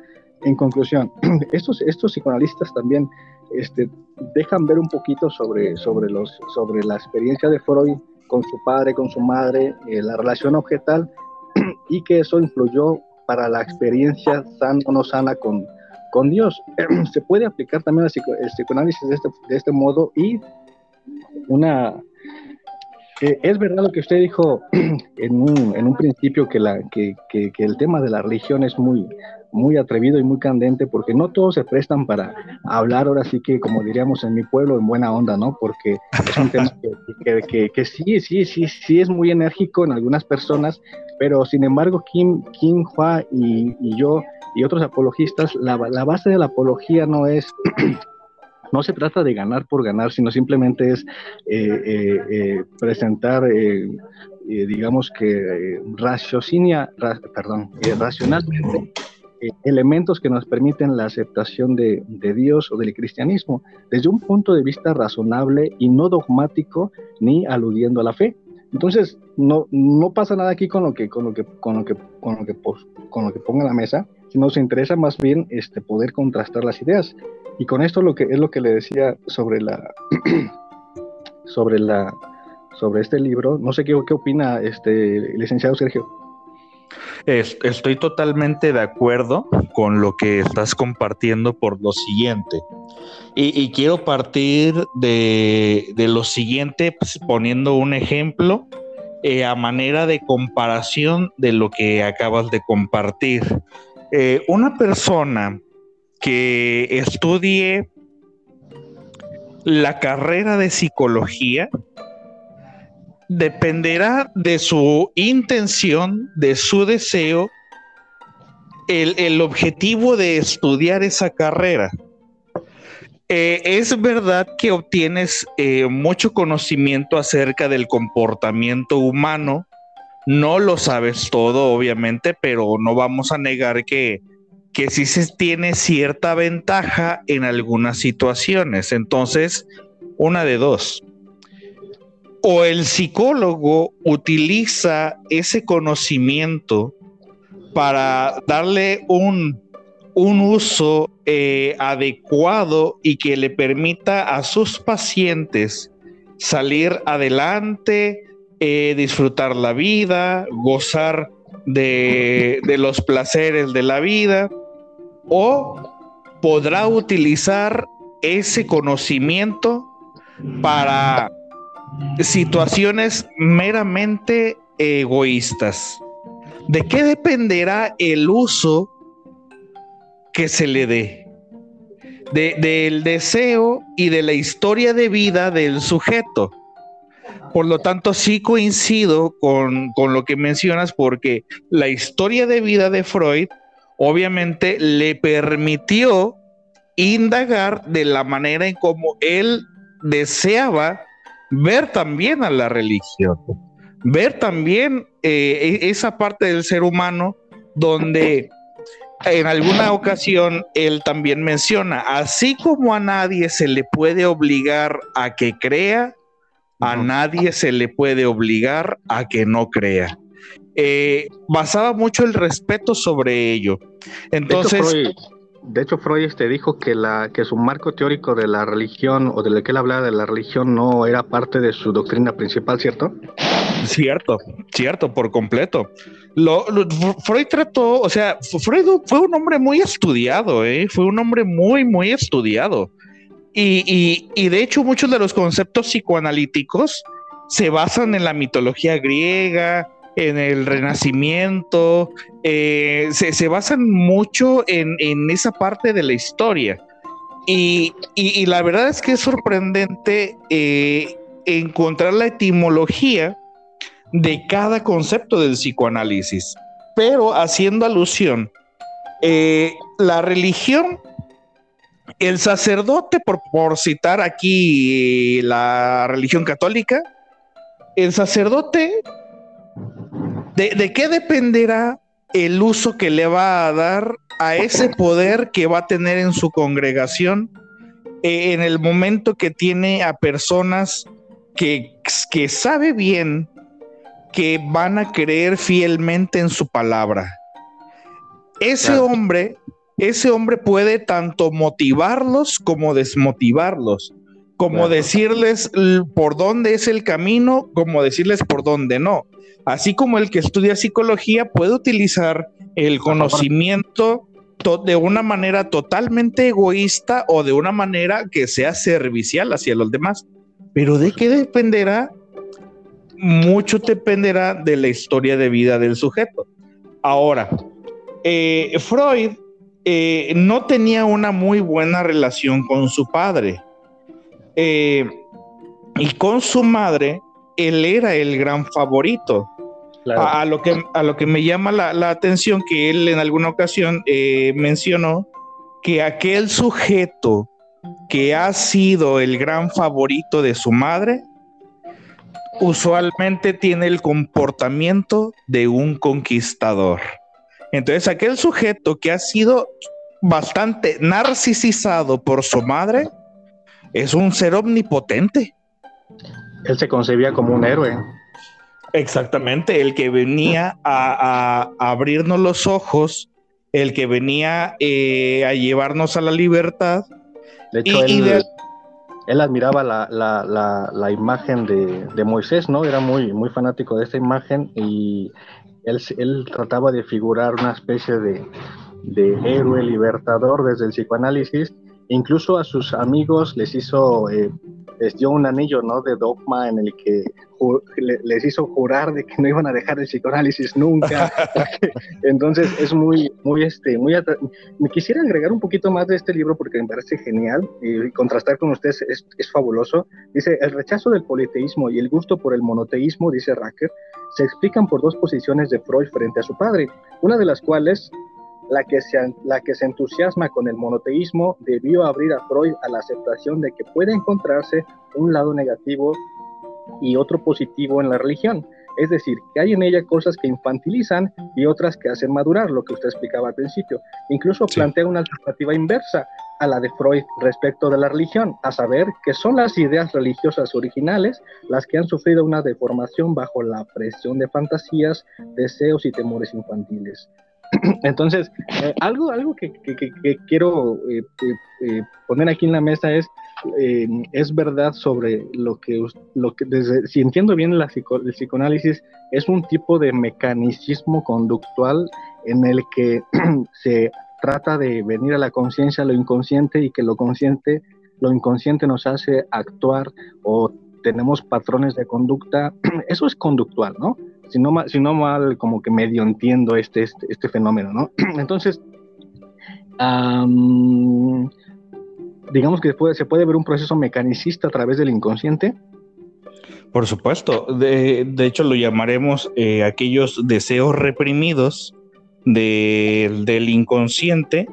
En conclusión, <clears throat> estos, estos psicoanalistas también este, dejan ver un poquito sobre, sobre, los, sobre la experiencia de Freud con su padre, con su madre, eh, la relación objetal, <clears throat> y que eso influyó para la experiencia sana o no sana con, con Dios. <clears throat> Se puede aplicar también el, psicoanálisis de este, de este modo y una... Es verdad lo que usted dijo <clears throat> en un, principio, que, el tema de la religión es muy, atrevido y muy candente, porque no todos se prestan para hablar ahora sí que, como diríamos en mi pueblo, en buena onda, ¿no? Porque es un tema que, sí, sí, sí, sí es muy enérgico en algunas personas, pero sin embargo, Kim, Kim Hua y, yo y otros apologistas, la base de la apología no es <clears throat> no se trata de ganar por ganar, sino simplemente es eh, eh, eh, presentar, digamos que raciocinia, perdón, racionalmente elementos que nos permiten la aceptación de, Dios o del cristianismo desde un punto de vista razonable y no dogmático ni aludiendo a la fe. Entonces, no, no pasa nada aquí con lo que, con lo que, con lo que, con lo que, con lo que ponga la mesa, sino se interesa más bien este, poder contrastar las ideas. Y con esto lo que es lo que le decía sobre la <clears throat> sobre la sobre este libro, no sé qué, qué opina este licenciado Sergio. Estoy totalmente de acuerdo con lo que estás compartiendo por lo siguiente. Y, quiero partir de, lo siguiente, pues, poniendo un ejemplo eh, a manera de comparación de lo que acabas de compartir. Eh, una persona que estudie la carrera de psicología dependerá de su intención, de su deseo, el, objetivo de estudiar esa carrera. Eh, es verdad que obtienes eh, mucho conocimiento acerca del comportamiento humano. No lo sabes todo, obviamente, pero no vamos a negar que que sí se tiene cierta ventaja en algunas situaciones. Entonces, una de dos. O el psicólogo utiliza ese conocimiento para darle un, un uso eh, adecuado y que le permita a sus pacientes salir adelante, eh, disfrutar la vida, gozar de, de los placeres de la vida o podrá utilizar ese conocimiento para situaciones meramente egoístas. ¿De qué dependerá el uso que se le dé? del deseo y de la historia de vida del sujeto. Por lo tanto, sí coincido con, con lo que mencionas porque la historia de vida de Freud obviamente le permitió indagar de la manera en como él deseaba ver también a la religión, ver también eh, e-, esa parte del ser humano donde en alguna ocasión él también menciona, así como a nadie se le puede obligar a que crea, a nadie se le puede obligar a que no crea. Eh, basaba mucho el respeto sobre ello. Entonces... De hecho, Freud, este, dijo que, la, que su marco teórico de la religión o de lo que él hablaba de la religión no era parte de su doctrina principal, ¿cierto? Cierto, cierto, por completo. Lo, Freud trató, o sea, Freud fue un hombre muy estudiado, ¿eh? fue un hombre muy, muy estudiado. Y, y, y de hecho, muchos de los conceptos psicoanalíticos se basan en la mitología griega, en el Renacimiento, eh, se, basan mucho en, esa parte de la historia. Y, la verdad es que es sorprendente eh, encontrar la etimología de cada concepto del psicoanálisis, pero haciendo alusión, eh, la religión, el sacerdote, por, por citar aquí la religión católica, el sacerdote ¿De, qué dependerá el uso que le va a dar a ese poder que va a tener en su congregación eh, en el momento que tiene a personas que, que sabe bien que van a creer fielmente en su palabra? Ese hombre, ese hombre puede tanto motivarlos como desmotivarlos, como decirles por dónde es el camino, como decirles por dónde no así como el que estudia psicología puede utilizar el conocimiento de una manera totalmente egoísta o de una manera que sea servicial hacia los demás. Pero ¿de qué dependerá? Mucho dependerá de la historia de vida del sujeto. Ahora, eh, Freud eh, no tenía una muy buena relación con su padre. Eh, y con su madre, él era el gran favorito. A, lo que, a lo que me llama la, atención que él en alguna ocasión mencionó que aquel sujeto que ha sido el gran favorito de su madre, usualmente tiene el comportamiento de un conquistador. Entonces, aquel sujeto que ha sido bastante narcisizado por su madre es un ser omnipotente. Él se concebía como un héroe. Exactamente, el que venía a, abrirnos los ojos, el que venía eh, a llevarnos a la libertad. De hecho, él, admiraba la, imagen de, de, Moisés, ¿no? Era muy, muy fanático de esta imagen y él, trataba de figurar una especie de, héroe libertador desde el psicoanálisis. Incluso a sus amigos les hizo, eh, les dio un anillo, ¿no? De dogma en el que les hizo jurar de que no iban a dejar el psicoanálisis nunca. <laughs> Entonces es muy, muy, este, muy. Me quisiera agregar un poquito más de este libro porque me parece genial y contrastar con ustedes es, es fabuloso. Dice el rechazo del politeísmo y el gusto por el monoteísmo, dice Racker, se explican por dos posiciones de Freud frente a su padre, una de las cuales, la que, se, la que se entusiasma con el monoteísmo, debió abrir a Freud a la aceptación de que puede encontrarse un lado negativo y otro positivo en la religión. Es decir, que hay en ella cosas que infantilizan y otras que hacen madurar, lo que usted explicaba al principio. Incluso plantea una alternativa inversa a la de Freud respecto de la religión, a saber que son las ideas religiosas originales las que han sufrido una deformación bajo la presión de fantasías, deseos y temores infantiles. <clears throat> Entonces, eh, algo, algo que, quiero eh, eh, poner aquí en la mesa es, es verdad sobre lo que, lo que desde, si entiendo bien el psicoanálisis, es un tipo de mecanicismo conductual en el que <clears throat> se trata de venir a la conciencia lo inconsciente y que lo consciente, lo inconsciente nos hace actuar o tenemos patrones de conducta, <clears throat> eso es conductual, ¿no? Si no, no mal, como que medio entiendo este, este, este fenómeno, ¿no? <clears throat> Entonces, digamos que se puede ver un proceso mecanicista a través del inconsciente. Por supuesto, de, de hecho lo llamaremos eh, aquellos deseos reprimidos del inconsciente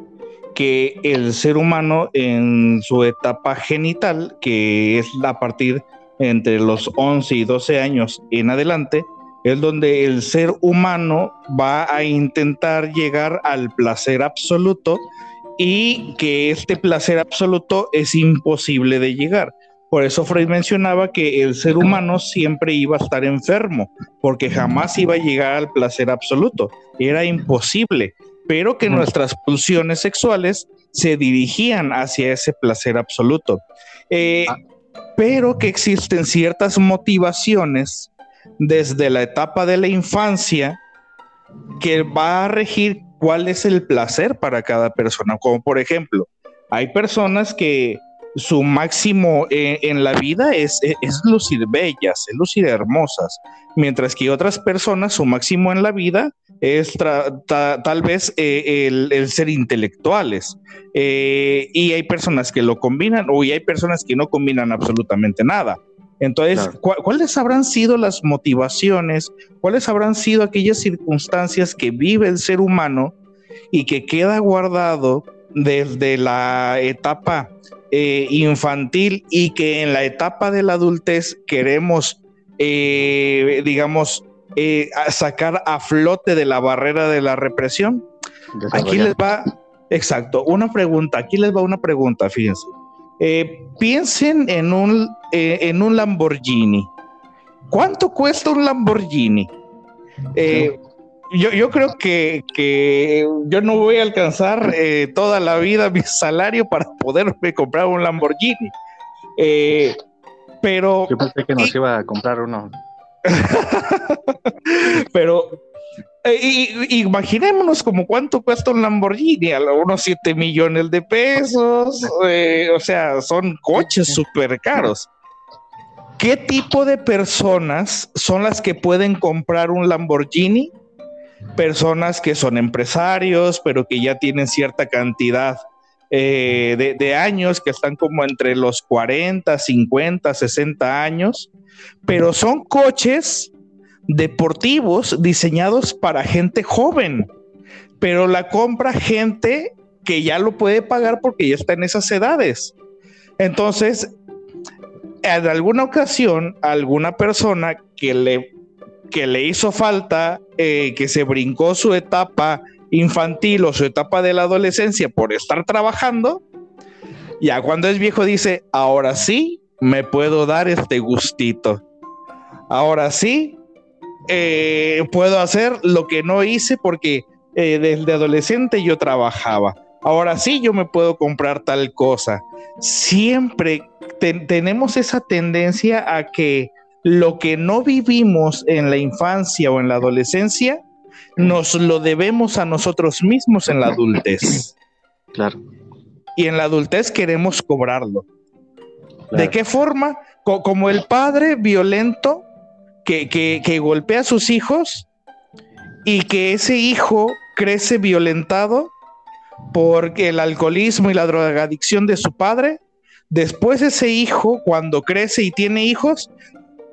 que el ser humano en su etapa genital, que es a partir entre los 11 y 12 años en adelante, es donde el ser humano va a intentar llegar al placer absoluto y que este placer absoluto es imposible de llegar. Por eso Freud mencionaba que el ser humano siempre iba a estar enfermo, porque jamás iba a llegar al placer absoluto. Era imposible, pero que nuestras pulsiones sexuales se dirigían hacia ese placer absoluto. Eh, ah. pero que existen ciertas motivaciones desde la etapa de la infancia que va a regir cuál es el placer para cada persona. Como por ejemplo, hay personas que su máximo eh, en la vida es, es, lucir bellas, es lucir hermosas, mientras que otras personas su máximo en la vida es tal vez eh, el, ser intelectuales. Eh, y hay personas que lo combinan o hay personas que no combinan absolutamente nada. Entonces, ¿cuáles habrán sido las motivaciones? ¿Cuáles habrán sido aquellas circunstancias que vive el ser humano y que queda guardado desde la etapa eh, infantil y que en la etapa de la adultez queremos, eh, digamos, eh, sacar a flote de la barrera de la represión. Aquí les va, exacto, una pregunta, aquí les va una pregunta, fíjense. Piensen en un, en un Lamborghini. ¿Cuánto cuesta un Lamborghini? yo, yo creo que, que, yo no voy a alcanzar eh, toda la vida mi salario para poderme comprar un Lamborghini. Eh, pero. Yo pensé que nos iba a comprar uno. <laughs> Pero eh, imaginémonos como cuánto cuesta un Lamborghini, a unos 7 millones de pesos, eh, o sea, son coches súper caros. ¿Qué tipo de personas son las que pueden comprar un Lamborghini? Personas que son empresarios, pero que ya tienen cierta cantidad eh, de, años, que están como entre los 40, 50, 60 años, pero son coches deportivos diseñados para gente joven, pero la compra gente que ya lo puede pagar porque ya está en esas edades. Entonces, en alguna ocasión, alguna persona que le, que le hizo falta, eh, que se brincó su etapa infantil o su etapa de la adolescencia por estar trabajando, ya cuando es viejo dice, ahora sí me puedo dar este gustito. Ahora sí eh, puedo hacer lo que no hice porque eh, desde adolescente yo trabajaba. Ahora sí yo me puedo comprar tal cosa. Siempre tenemos esa tendencia a que lo que no vivimos en la infancia o en la adolescencia, nos lo debemos a nosotros mismos en la adultez. Claro. Y en la adultez queremos cobrarlo. ¿De qué forma? como el padre violento que, que golpea a sus hijos y que ese hijo crece violentado porque el alcoholismo y la drogadicción de su padre, después ese hijo, cuando crece y tiene hijos,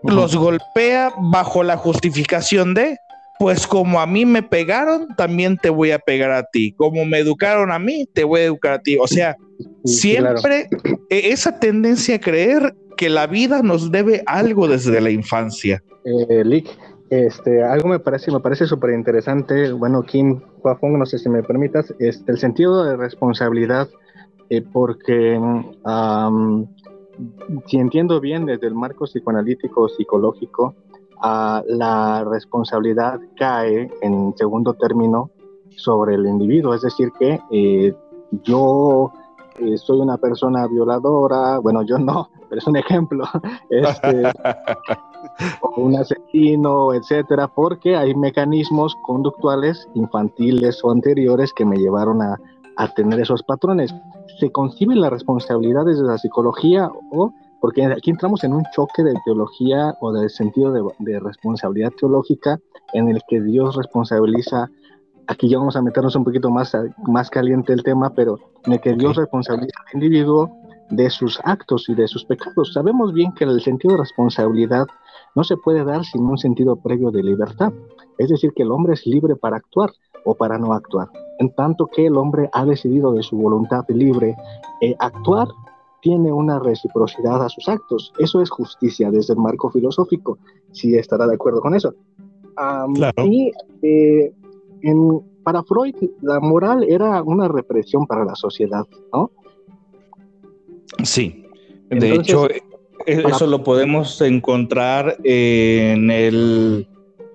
los golpea bajo la justificación de, pues como a mí me pegaron, también te voy a pegar a ti. Como me educaron a mí, te voy a educar a ti. O sea, siempre e-, esa tendencia a creer que la vida nos debe algo desde la infancia. Eh, Lick, este, algo me parece, me parece súper interesante. Bueno, Kim Huafong, no sé si me permitas, este, el sentido de responsabilidad, eh, porque si entiendo bien desde el marco psicoanalítico psicológico, la responsabilidad cae en segundo término sobre el individuo, es decir, que eh, yo eh, soy una persona violadora, bueno, yo no, <laughs> pero es un ejemplo, <laughs> este, <laughs> o un asesino, etcétera, porque hay mecanismos conductuales infantiles o anteriores que me llevaron a, a tener esos patrones. Se concibe la responsabilidad desde la psicología o porque aquí entramos en un choque de teología o de sentido de, responsabilidad teológica en el que Dios responsabiliza, aquí ya vamos a meternos un poquito más, más caliente el tema, pero en el que Dios responsabiliza al individuo de sus actos y de sus pecados. Sabemos bien que el sentido de responsabilidad no se puede dar sin un sentido previo de libertad, es decir, que el hombre es libre para actuar o para no actuar, en tanto que el hombre ha decidido de su voluntad libre eh, actuar tiene una reciprocidad a sus actos. Eso es justicia desde el marco filosófico, si estará de acuerdo con eso. Y eh, para Freud, la moral era una represión para la sociedad, ¿no? Sí. De hecho, e, eso lo podemos encontrar en el,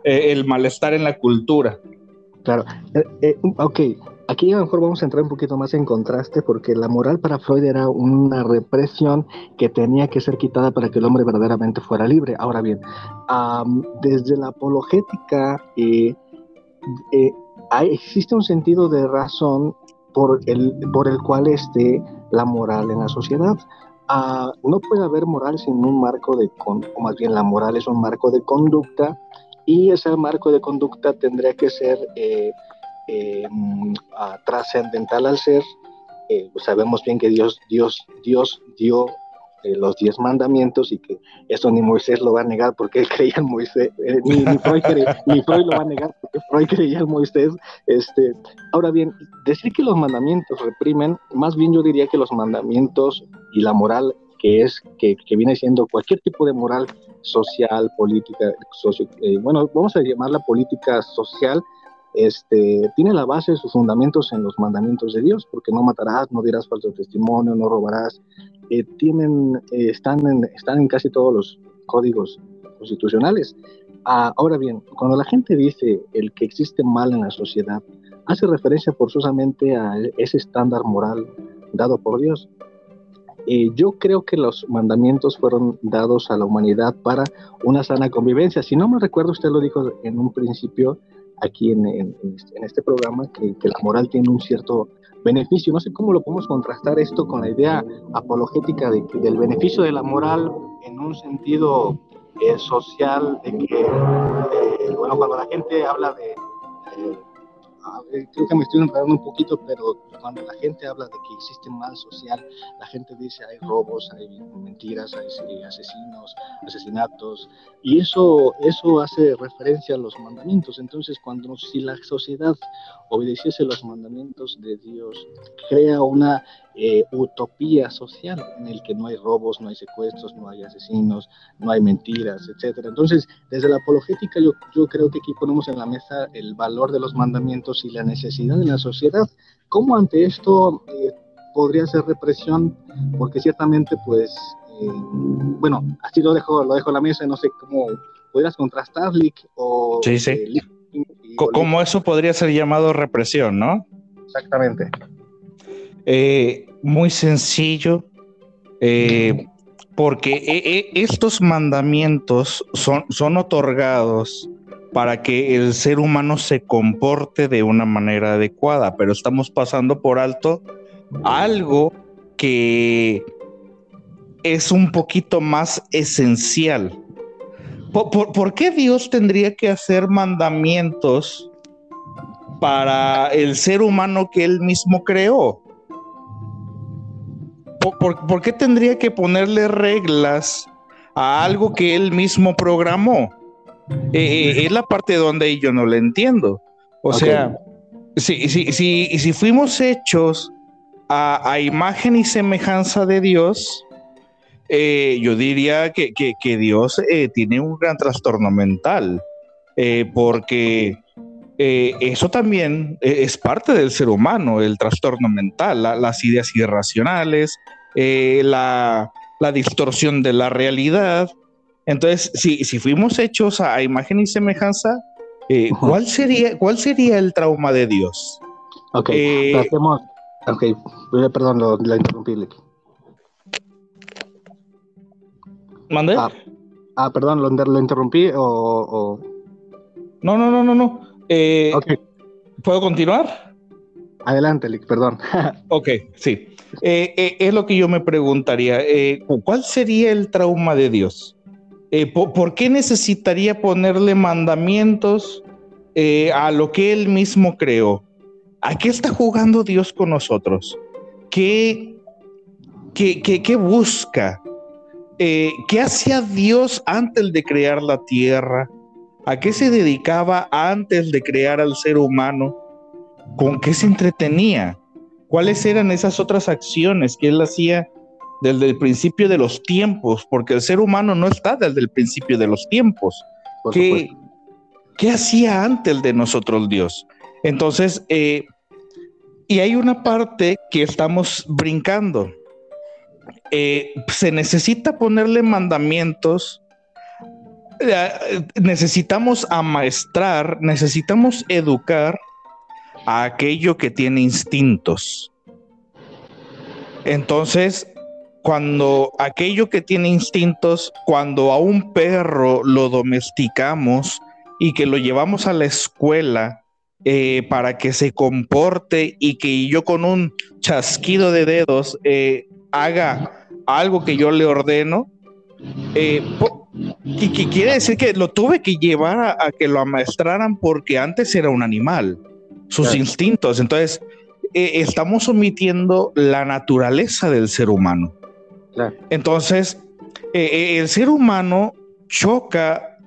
eh, el malestar en la cultura. Claro. Eh, ok, Aquí a lo mejor vamos a entrar un poquito más en contraste porque la moral para Freud era una represión que tenía que ser quitada para que el hombre verdaderamente fuera libre. Ahora bien, desde la apologética eh, eh, existe un sentido de razón por el, por el cual esté la moral en la sociedad. Ah, no puede haber moral sin un marco de, o más bien la moral es un marco de conducta y ese marco de conducta tendría que ser... Eh, eh, trascendental al ser. Sabemos bien que Dios, Dios, Dios dio eh, los diez mandamientos y que eso ni Moisés lo va a negar porque él creía en Moisés, ni, Freud lo va a negar porque Freud creía en Moisés. Este, ahora bien, decir que los mandamientos reprimen, más bien yo diría que los mandamientos y la moral que es que, que viene siendo cualquier tipo de moral social, política, socio, bueno, vamos a llamarla política social, este, tiene la base de sus fundamentos en los mandamientos de Dios, porque no matarás, no dirás falso testimonio, no robarás. Eh, tienen, eh, están, en, están en casi todos los códigos constitucionales. Ah, ahora bien, cuando la gente dice el que existe mal en la sociedad, hace referencia forzosamente a ese estándar moral dado por Dios. eh, yo creo que los mandamientos fueron dados a la humanidad para una sana convivencia. Si no me recuerdo, usted lo dijo en un principio aquí en, este, este programa, que, la moral tiene un cierto beneficio. No sé cómo lo podemos contrastar esto con la idea apologética de del beneficio de la moral en un sentido eh, social, de que, eh, bueno, cuando la gente habla de creo que me estoy enredando un poquito, pero cuando la gente habla de que existe mal social, la gente dice hay robos, hay mentiras, hay asesinos, asesinatos, y eso, eso hace referencia a los mandamientos. Entonces, cuando si la sociedad obedeciese los mandamientos de Dios, crea una eh, utopía social en el que no hay robos, no hay secuestros, no hay asesinos, no hay mentiras, etcétera. Entonces, desde la apologética yo, yo creo que aquí ponemos en la mesa el valor de los mandamientos y la necesidad de la sociedad. ¿Cómo ante esto eh, podría ser represión? Porque ciertamente, pues, eh, bueno, así lo dejo, lo dejo en la mesa, no sé cómo podrías contrastar, Lick, o... Sí, sí. ¿Cómo eso podría ser llamado represión, no? Exactamente. Eh, muy sencillo, eh, porque eh, estos mandamientos son, son otorgados para que el ser humano se comporte de una manera adecuada, pero estamos pasando por alto algo que es un poquito más esencial. por qué Dios tendría que hacer mandamientos para el ser humano que él mismo creó? ¿por, qué tendría que ponerle reglas a algo que él mismo programó? Eh, eh, es la parte donde yo no le entiendo. O sea, si, si, si, si, fuimos hechos a, imagen y semejanza de Dios, eh, yo diría que, que Dios tiene un gran trastorno mental, porque eso también es parte del ser humano, el trastorno mental, las ideas irracionales, eh, la, distorsión de la realidad. Entonces, si, si fuimos hechos a, imagen y semejanza, eh, ¿cuál, sería, ¿cuál sería el trauma de Dios? Ok, eh, perdón, lo, interrumpí. ¿Mande? Ah, ah, perdón, lo, interrumpí o, No, no, no, no, no. ¿Puedo continuar? Adelante, Lick, perdón. <laughs> ok, sí. Eh, eh, es lo que yo me preguntaría. Eh, ¿Cuál sería el trauma de Dios? ¿Por, qué necesitaría ponerle mandamientos a lo que Él mismo creó? ¿A qué está jugando Dios con nosotros? ¿Qué, qué, qué busca? ¿Qué hacía Dios antes de crear la tierra? ¿A qué se dedicaba antes de crear al ser humano? ¿Con qué se entretenía? ¿Cuáles eran esas otras acciones que él hacía desde el principio de los tiempos? Porque el ser humano no está desde el principio de los tiempos. ¿Qué, hacía antes de nosotros Dios? Entonces, eh, y hay una parte que estamos brincando. Eh, se necesita ponerle mandamientos, eh, necesitamos amaestrar, necesitamos educar a aquello que tiene instintos. Entonces, cuando aquello que tiene instintos, cuando a un perro lo domesticamos y que lo llevamos a la escuela eh, para que se comporte y que yo con un chasquido de dedos eh, haga algo que yo le ordeno, eh, y quiere decir que lo tuve que llevar a que lo amaestraran porque antes era un animal sus instintos. Entonces, eh, estamos omitiendo la naturaleza del ser humano. Entonces, eh, eh, el ser humano choca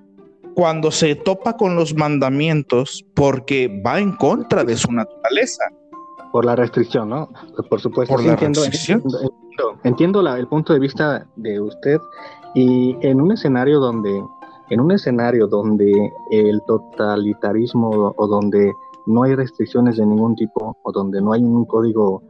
cuando se topa con los mandamientos porque va en contra de su naturaleza. Por la restricción, ¿no? Por supuesto. Por la entiendo, restricción. Entiendo, el punto de vista de usted y en un escenario donde, en un escenario donde el totalitarismo o donde no hay restricciones de ningún tipo o donde no hay un código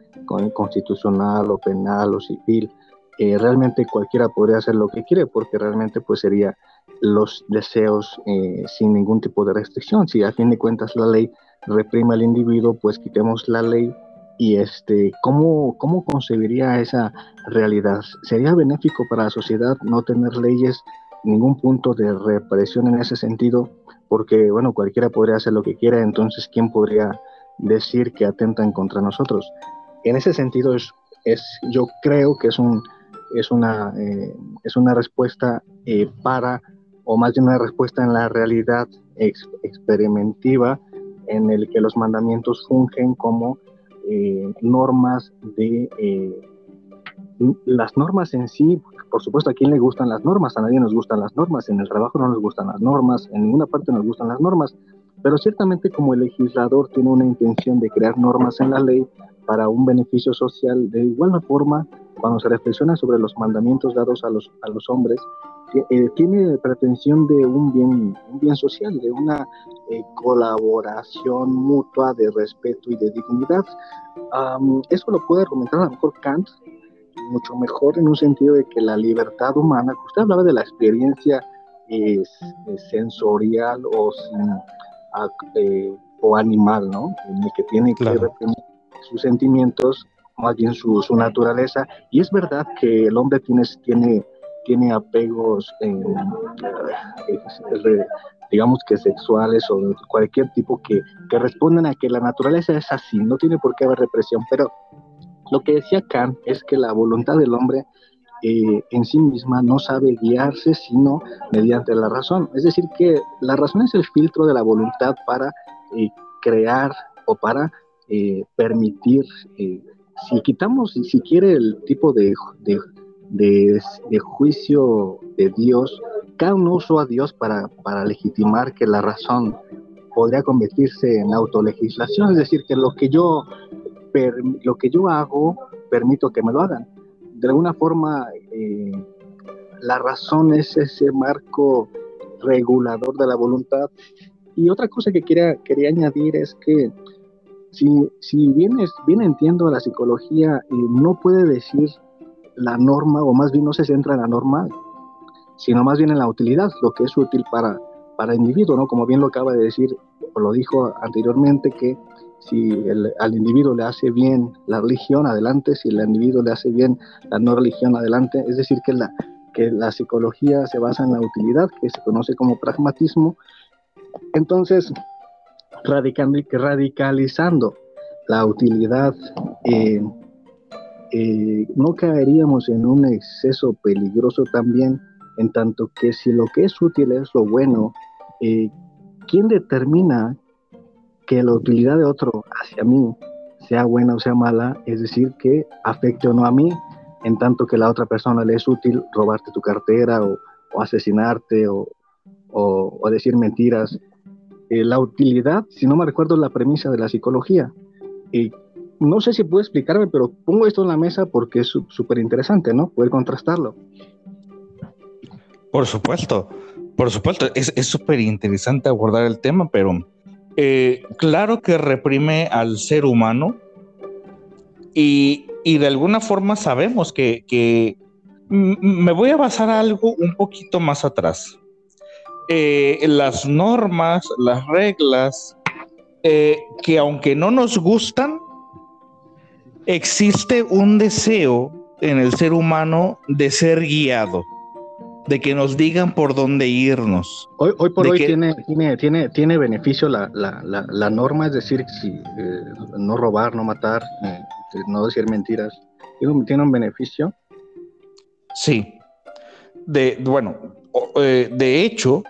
constitucional o penal o civil, eh, realmente cualquiera podría hacer lo que quiere porque realmente pues sería los deseos eh, sin ningún tipo de restricción. Si a fin de cuentas la ley reprime al individuo, pues quitemos la ley y este, ¿cómo, ¿cómo concebiría esa realidad? ¿Sería benéfico para la sociedad no tener leyes, ningún punto de represión en ese sentido? Porque, bueno, cualquiera podría hacer lo que quiera, entonces, ¿quién podría decir que atentan contra nosotros? En ese sentido, es, es yo creo que es, un, es, una, eh, es una respuesta eh, para, o más bien una respuesta en la realidad experimentativa en el que los mandamientos fungen como eh, normas de... Las normas en sí, por supuesto, a quién le gustan las normas, a nadie nos gustan las normas, en el trabajo no nos gustan las normas, en ninguna parte nos gustan las normas, pero ciertamente como el legislador tiene una intención de crear normas en la ley para un beneficio social, de igual forma, cuando se reflexiona sobre los mandamientos dados a los, a los hombres, eh, tiene pretensión de un bien, un bien social, de una eh, colaboración mutua de respeto y de dignidad. eso lo puede argumentar a lo mejor Kant mucho mejor en un sentido de que la libertad humana, usted hablaba de la experiencia sensorial o, eh, o animal, ¿no? En el que tiene que reprimir sus sentimientos, más bien su, naturaleza, y es verdad que el hombre tiene, tiene tiene apegos, eh, digamos que sexuales o cualquier tipo que, que responden a que la naturaleza es así, no tiene por qué haber represión, pero lo que decía Kant es que la voluntad del hombre eh, en sí misma no sabe guiarse sino mediante la razón. Es decir, que la razón es el filtro de la voluntad para eh, crear o para permitir, si quitamos, si quiere, el tipo de, de, juicio de Dios, cada uno usó a Dios para, para legitimar que la razón podría convertirse en autolegislación, es decir, que lo que yo, lo que yo hago, permito que me lo hagan. De alguna forma, eh, la razón es ese marco regulador de la voluntad. Y otra cosa que quería añadir es que si, si bien, es, bien entiendo la psicología, y no puede decir la norma, o más bien no se centra en la norma, sino más bien en la utilidad, lo que es útil para, para el individuo, ¿no? Como bien lo acaba de decir, o lo dijo anteriormente, que si al individuo le hace bien la religión, adelante, si al individuo le hace bien la no religión, adelante, es decir, que la, que la psicología se basa en la utilidad, que se conoce como pragmatismo, entonces, radicalizando la utilidad eh, eh, no caeríamos en un exceso peligroso también, en tanto que si lo que es útil es lo bueno, eh, ¿quién determina que la utilidad de otro hacia mí sea buena o sea mala? Es decir, que afecte o no a mí, en tanto que la otra persona le es útil robarte tu cartera o, asesinarte o, decir mentiras. Eh, la utilidad, si no me recuerdo, la premisa de la psicología. Y no sé si puedo explicarme, pero pongo esto en la mesa porque es súper interesante, ¿no? Poder contrastarlo. Por supuesto, por supuesto, es súper interesante abordar el tema, pero eh, claro que reprime al ser humano y, de alguna forma sabemos que, me voy a basar algo un poquito más atrás. Eh, las normas, las reglas, eh, que aunque no nos gustan, existe un deseo en el ser humano de ser guiado, de que nos digan por dónde irnos. Hoy, hoy por hoy tiene, tiene, tiene, tiene beneficio la, la, la, norma, es decir, si, eh, no robar, no matar, eh, no decir mentiras. ¿Tiene un beneficio? Sí. De, bueno, eh, de hecho,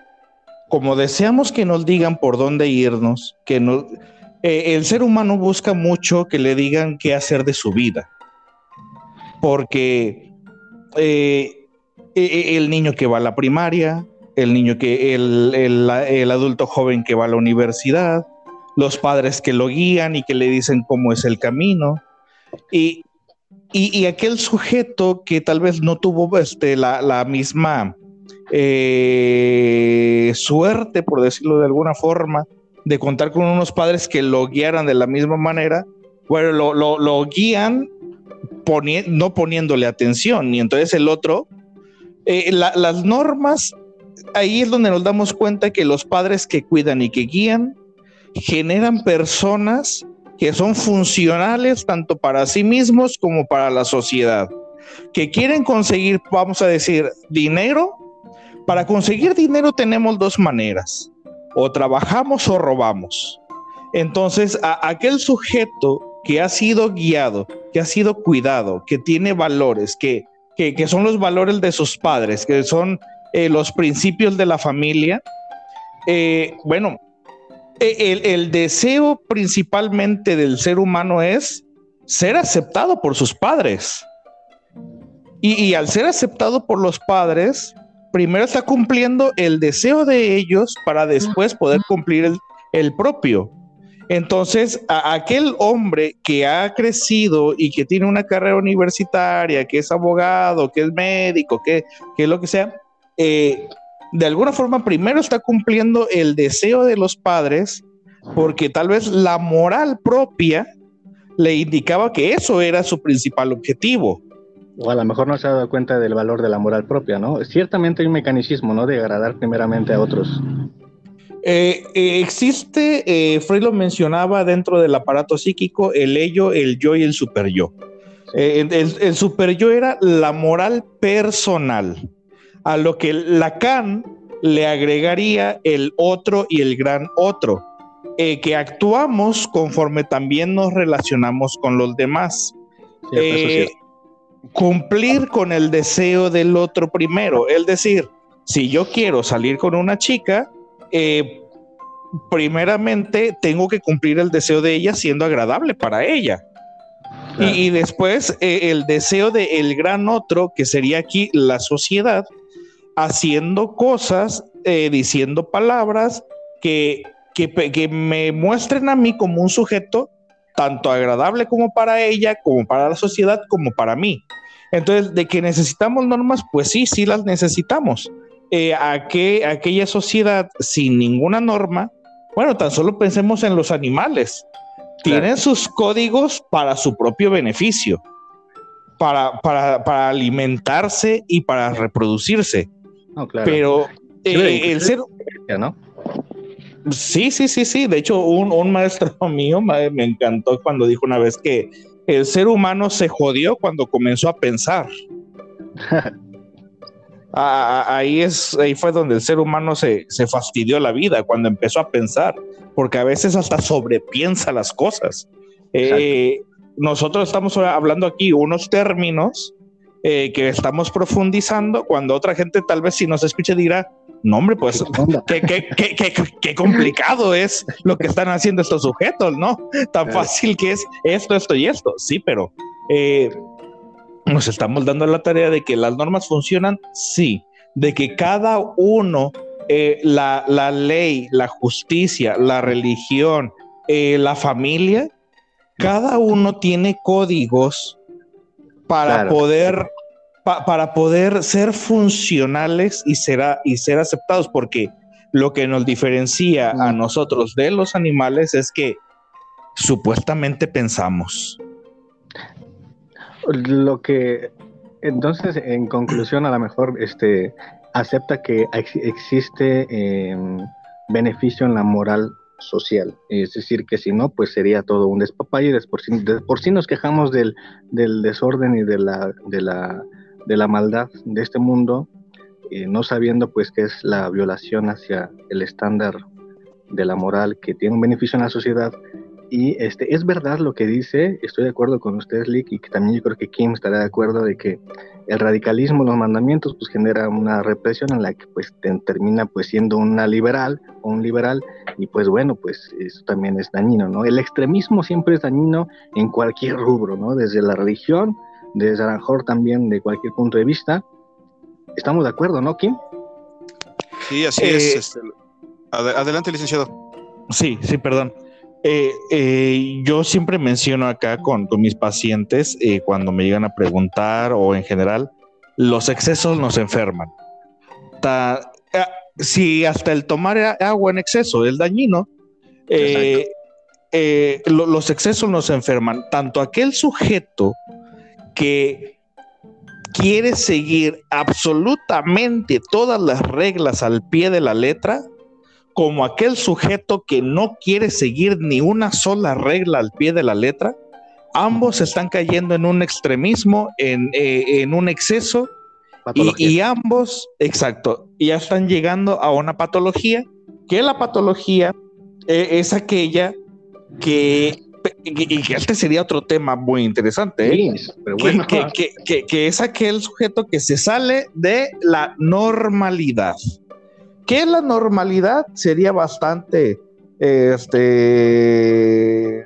como deseamos que nos digan por dónde irnos, que nos eh, el ser humano busca mucho que le digan qué hacer de su vida. Porque eh, e, e, el niño que va a la primaria, el niño que, el, adulto joven que va a la universidad, los padres que lo guían y que le dicen cómo es el camino. Y, aquel sujeto que tal vez no tuvo este, la, misma eh, suerte, por decirlo de alguna forma, de contar con unos padres que lo guiaran de la misma manera, bueno, lo, guían no poniéndole atención, y entonces el otro, eh, las normas, ahí es donde nos damos cuenta que los padres que cuidan y que guían generan personas que son funcionales tanto para sí mismos como para la sociedad, que quieren conseguir, vamos a decir, dinero. Para conseguir dinero tenemos dos maneras, o trabajamos o robamos. Entonces, a aquel sujeto que ha sido guiado, que ha sido cuidado, que tiene valores, que, que, son los valores de sus padres, que son eh, los principios de la familia, eh, bueno, e, el, deseo principalmente del ser humano es ser aceptado por sus padres. Y, al ser aceptado por los padres, primero está cumpliendo el deseo de ellos para después poder cumplir el, el propio. Entonces, aquel hombre que ha crecido y que tiene una carrera universitaria, que es abogado, que es médico, que, que lo que sea, eh, de alguna forma primero está cumpliendo el deseo de los padres, porque tal vez la moral propia le indicaba que eso era su principal objetivo. O a lo mejor no se ha dado cuenta del valor de la moral propia, ¿no? Ciertamente hay un mecanismo, ¿no? De agradar primeramente a otros. Eh, eh, existe, eh, Freud lo mencionaba dentro del aparato psíquico, el ello, el yo y el super yo. el, el, super yo era la moral personal, a lo que Lacan le agregaría el otro y el gran otro, que actuamos conforme también nos relacionamos con los demás. Cumplir con el deseo del otro primero, es decir, si yo quiero salir con una chica, eh, primeramente tengo que cumplir el deseo de ella siendo agradable para ella. Y, después eh, el deseo del el gran otro, que sería aquí la sociedad, haciendo cosas, eh, diciendo palabras que, que, que, me muestren a mí como un sujeto tanto agradable como para ella, como para la sociedad, como para mí. Entonces, de que necesitamos normas, pues sí, sí las necesitamos eh, a que aquella sociedad sin ninguna norma, bueno, tan solo pensemos en los animales, tienen sus códigos para su propio beneficio, para, para, alimentarse y para reproducirse. Pero eh, el ser... ¿no? Sí, sí, sí, sí. De hecho, un, un maestro <laughs> mío me, me encantó cuando dijo una vez que el ser humano se jodió cuando comenzó a pensar. <laughs> ahí, es, ahí fue donde el ser humano se, se, fastidió la vida, cuando empezó a pensar, porque a veces hasta sobrepiensa las cosas. Eh, nosotros estamos hablando aquí unos términos eh, que estamos profundizando, cuando otra gente tal vez si nos escuche dirá, no hombre, pues qué, qué, qué, qué, complicado es lo que están haciendo estos sujetos, ¿no? Tan fácil que es esto, esto y esto. Sí, pero... Eh, nos estamos dando la tarea de que las normas funcionan, sí, de que cada uno, eh, la, ley, la justicia, la religión, eh, la familia, cada uno tiene códigos para poder para poder ser funcionales y ser, y ser aceptados, porque lo que nos diferencia a nosotros de los animales es que supuestamente pensamos. Lo que entonces, en conclusión, a lo mejor este acepta que existe em, beneficio en la moral social. Es decir, que si no, pues sería todo un despapalle. De por, sí, por sí nos quejamos del, del, desorden y de la, de, la, de la maldad de este mundo, eh, no sabiendo pues que es la violación hacia el estándar de la moral que tiene un beneficio en la sociedad y este, es verdad lo que dice, estoy de acuerdo con ustedes, Lick, y que también yo creo que Kim estará de acuerdo de que el radicalismo, los mandamientos, pues genera una represión en la que pues termina pues siendo una liberal o un liberal, y pues bueno, pues eso también es dañino, ¿no? El extremismo siempre es dañino en cualquier rubro, ¿no? Desde la religión, lo mejor también de cualquier punto de vista. Estamos de acuerdo, ¿no, Kim? Sí, así es. Eh, este, adelante, licenciado. Sí, sí, perdón. Eh, eh, yo siempre menciono acá con, mis pacientes eh, cuando me llegan a preguntar o en general, los excesos nos enferman. si hasta el tomar agua en exceso es dañino, los excesos nos enferman. Tanto aquel sujeto que quiere seguir absolutamente todas las reglas al pie de la letra, como aquel sujeto que no quiere seguir ni una sola regla al pie de la letra. Ambos están cayendo en un extremismo, en, eh, un exceso, y, ambos, exacto, ya están llegando a una patología, que la patología eh, es aquella que y que este sería otro tema muy interesante, ¿eh? pero bueno. que, es aquel sujeto que se sale de la normalidad. ¿Qué es la normalidad? Sería bastante este, eh,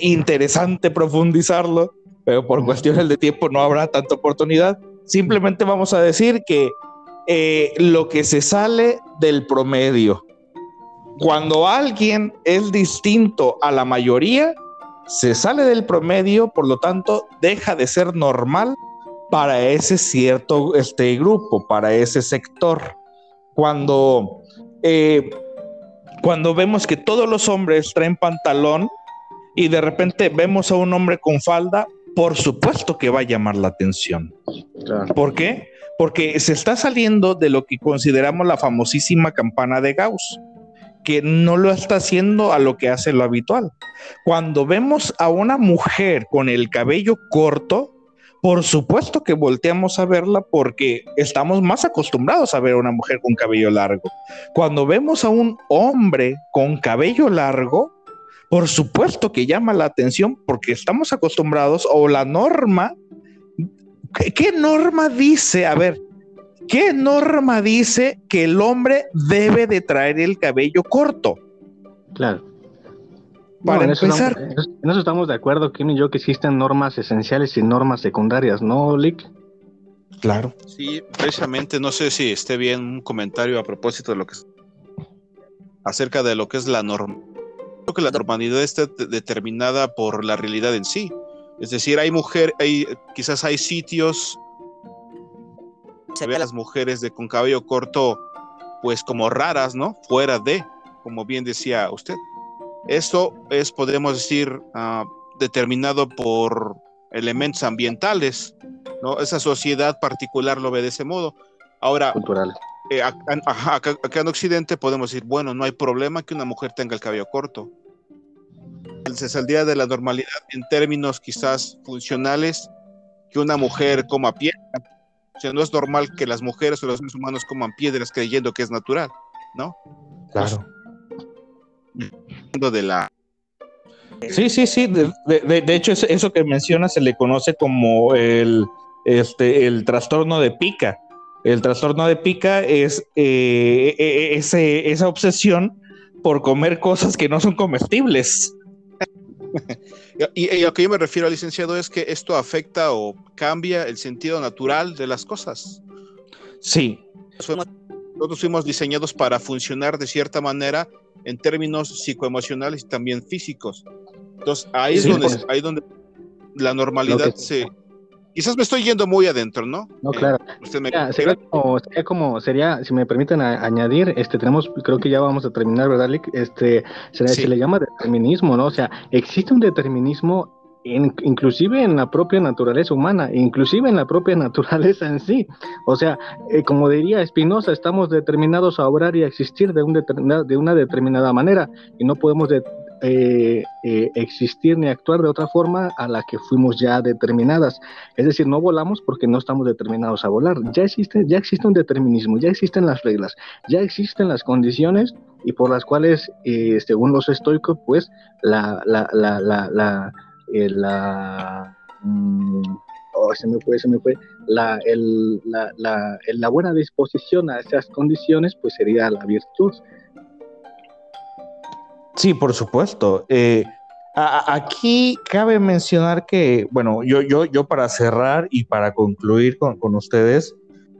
interesante profundizarlo, pero por cuestiones de tiempo no habrá tanta oportunidad. Simplemente vamos a decir que eh, lo que se sale del promedio, cuando alguien es distinto a la mayoría, se sale del promedio, por lo tanto, deja de ser normal para ese cierto este, grupo, para ese sector. Cuando, eh, cuando vemos que todos los hombres traen pantalón y de repente vemos a un hombre con falda, por supuesto que va a llamar la atención. ¿Por qué? Porque se está saliendo de lo que consideramos la famosísima campana de Gauss que no lo está haciendo a lo que hace lo habitual. Cuando vemos a una mujer con el cabello corto, por supuesto que volteamos a verla porque estamos más acostumbrados a ver a una mujer con cabello largo. Cuando vemos a un hombre con cabello largo, por supuesto que llama la atención porque estamos acostumbrados o la norma, ¿qué, norma dice? A ver, ¿Qué norma dice que el hombre debe de traer el cabello corto? Claro. Para empezar. en, eso estamos, de acuerdo, Kim y yo, que existen normas esenciales y normas secundarias, ¿no, Lick? Claro. Sí, precisamente, no sé si esté bien un comentario a propósito de lo que acerca de lo que es la norma. Creo que la normalidad está determinada por la realidad en sí. Es decir, hay mujer, hay, quizás hay sitios se ve a las mujeres de con cabello corto, pues como raras, ¿no? Fuera de, como bien decía usted. Esto es, podemos decir, ah, determinado por elementos ambientales, ¿no? Esa sociedad particular lo ve de ese modo. Ahora, eh, acá, en Occidente podemos decir, bueno, no hay problema que una mujer tenga el cabello corto. Se saldría de la normalidad en términos quizás funcionales que una mujer coma piedra, o sea, no es normal que las mujeres o los seres humanos coman piedras creyendo que es natural, ¿no? Claro. de la... Sí, sí, sí. De, hecho, eso que menciona se le conoce como el, este, el trastorno de pica. El trastorno de pica es eh, e, e, esa obsesión por comer cosas que no son comestibles. <laughs> y, a lo que yo me refiero, licenciado, es que esto afecta o cambia el sentido natural de las cosas. Sí. Nosotros fuimos diseñados para funcionar de cierta manera en términos psicoemocionales y también físicos. Entonces, ahí, es, donde, ahí donde la normalidad se, Quizás me estoy yendo muy adentro, ¿no? No, claro. Eh, sería, como, sería, si me permiten añadir, este, tenemos, creo que ya vamos a terminar, ¿verdad, Lick? Este, se, le llama determinismo, ¿no? O sea, existe un determinismo inclusive en la propia naturaleza humana, inclusive en la propia <laughs> naturaleza en sí. O sea, eh, como diría Spinoza, estamos determinados a obrar y a existir de, un de una determinada manera y no podemos de eh, eh, existir ni actuar de otra forma a la que fuimos ya determinadas. Es decir, no volamos porque no estamos determinados a volar. Ya existe, ya existe un determinismo, ya existen las reglas, ya existen las condiciones y por las cuales, eh, según los estoicos, pues la, la, la, la, la mm, oh, se me fue, se me fue, la, la, la, la buena disposición a esas condiciones, pues sería la virtud. Sí, por supuesto. Eh, aquí cabe mencionar que, bueno, yo, yo, yo para cerrar y para concluir con, ustedes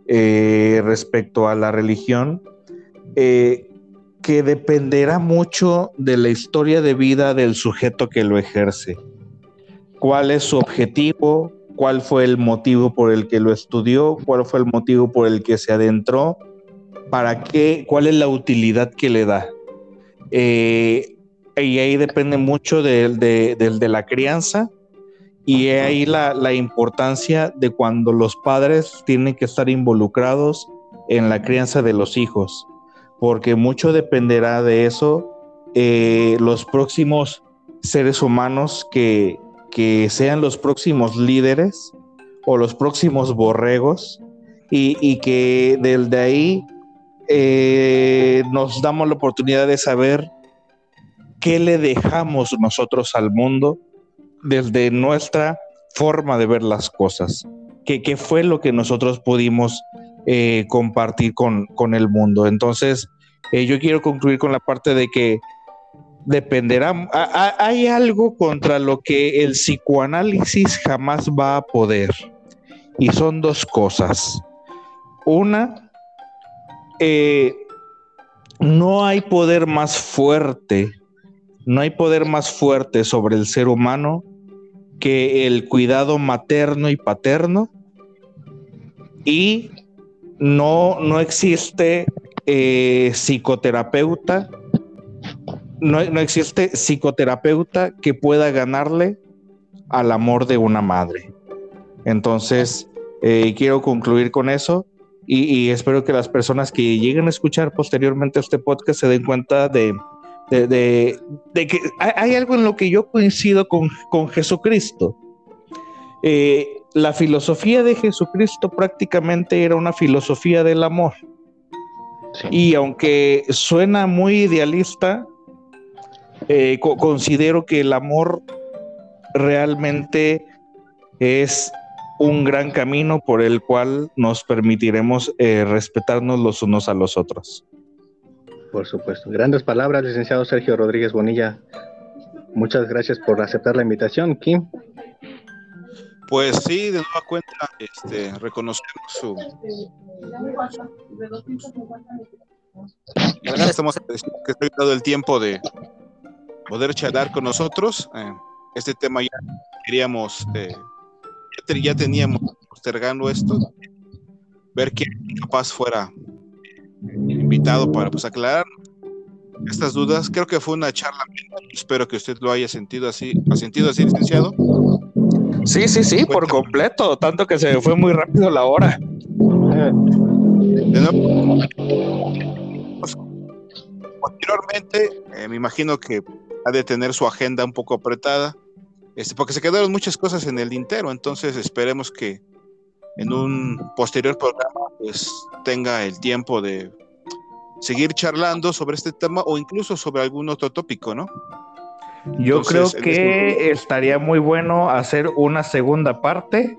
eh, respecto a la religión, eh, que dependerá mucho de la historia de vida del sujeto que lo ejerce. ¿Cuál es su objetivo? ¿Cuál fue el motivo por el que lo estudió? ¿Cuál fue el motivo por el que se adentró? ¿Para qué? ¿Cuál es la utilidad que le da? Eh, y ahí depende mucho de, la crianza y ahí la, la, importancia de cuando los padres tienen que estar involucrados en la crianza de los hijos. porque mucho dependerá de eso eh, los próximos seres humanos que, que sean los próximos líderes o los próximos borregos y, que desde ahí eh, nos damos la oportunidad de saber qué le dejamos nosotros al mundo desde nuestra forma de ver las cosas, qué, fue lo que nosotros pudimos eh, compartir con, con, el mundo. Entonces, eh, yo quiero concluir con la parte de que dependerá, hay algo contra lo que el psicoanálisis jamás va a poder, y son dos cosas. Una, eh, no hay poder más fuerte, no hay poder más fuerte sobre el ser humano que el cuidado materno y paterno y no, no existe eh, psicoterapeuta, no, existe psicoterapeuta que pueda ganarle al amor de una madre. Entonces, eh, quiero concluir con eso y, espero que las personas que lleguen a escuchar posteriormente este podcast se den cuenta de, que hay, algo en lo que yo coincido con, Jesucristo. Eh, la filosofía de Jesucristo prácticamente era una filosofía del amor. Y aunque suena muy idealista, eh, considero que el amor realmente es un gran camino por el cual nos permitiremos eh, respetarnos los unos a los otros. Por supuesto. Grandes palabras, licenciado Sergio Rodríguez Bonilla. Muchas gracias por aceptar la invitación, Kim. Pues sí, de nueva cuenta, este, reconocemos su. Estamos que estoy dado el tiempo de poder charlar con nosotros. Eh, este tema ya queríamos eh, ya teníamos postergando esto, ver quién capaz fuera invitado para pues aclarar estas dudas. Creo que fue una charla, espero que usted lo haya sentido así, ha sentido así, licenciado. Sí, sí, sí, por completo, tanto que se fue muy rápido la hora. posteriormente, eh, me imagino que ha de tener su agenda un poco apretada este, porque se quedaron muchas cosas en el tintero, entonces esperemos que en un posterior programa pues tenga el tiempo de seguir charlando sobre este tema o incluso sobre algún otro tópico, ¿no? Yo creo que estaría muy bueno hacer una segunda parte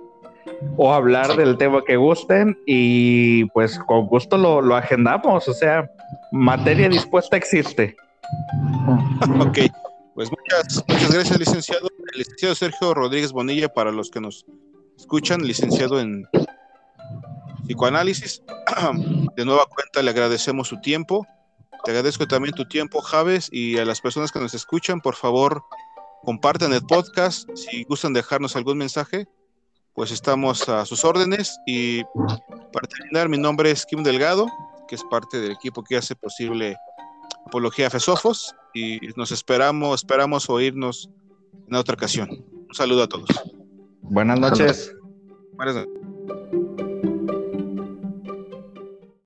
o hablar del tema que gusten y pues con gusto lo, lo agendamos, o sea, materia <laughs> dispuesta existe. ok, pues muchas, muchas gracias, licenciado. El licenciado Sergio Rodríguez Bonilla, para los que nos escuchan, licenciado en psicoanálisis. <clears throat> De nueva cuenta, le agradecemos su tiempo. Te agradezco también tu tiempo, Javes, y a las personas que nos escuchan, por favor, compartan el podcast. Si gustan dejarnos algún mensaje, pues estamos a sus órdenes. Y para terminar, mi nombre es Kim Delgado, que es parte del equipo que hace posible Apología Fesofos y nos esperamos, esperamos oírnos en otra ocasión. Un saludo a todos. Buenas noches. Buenas noches.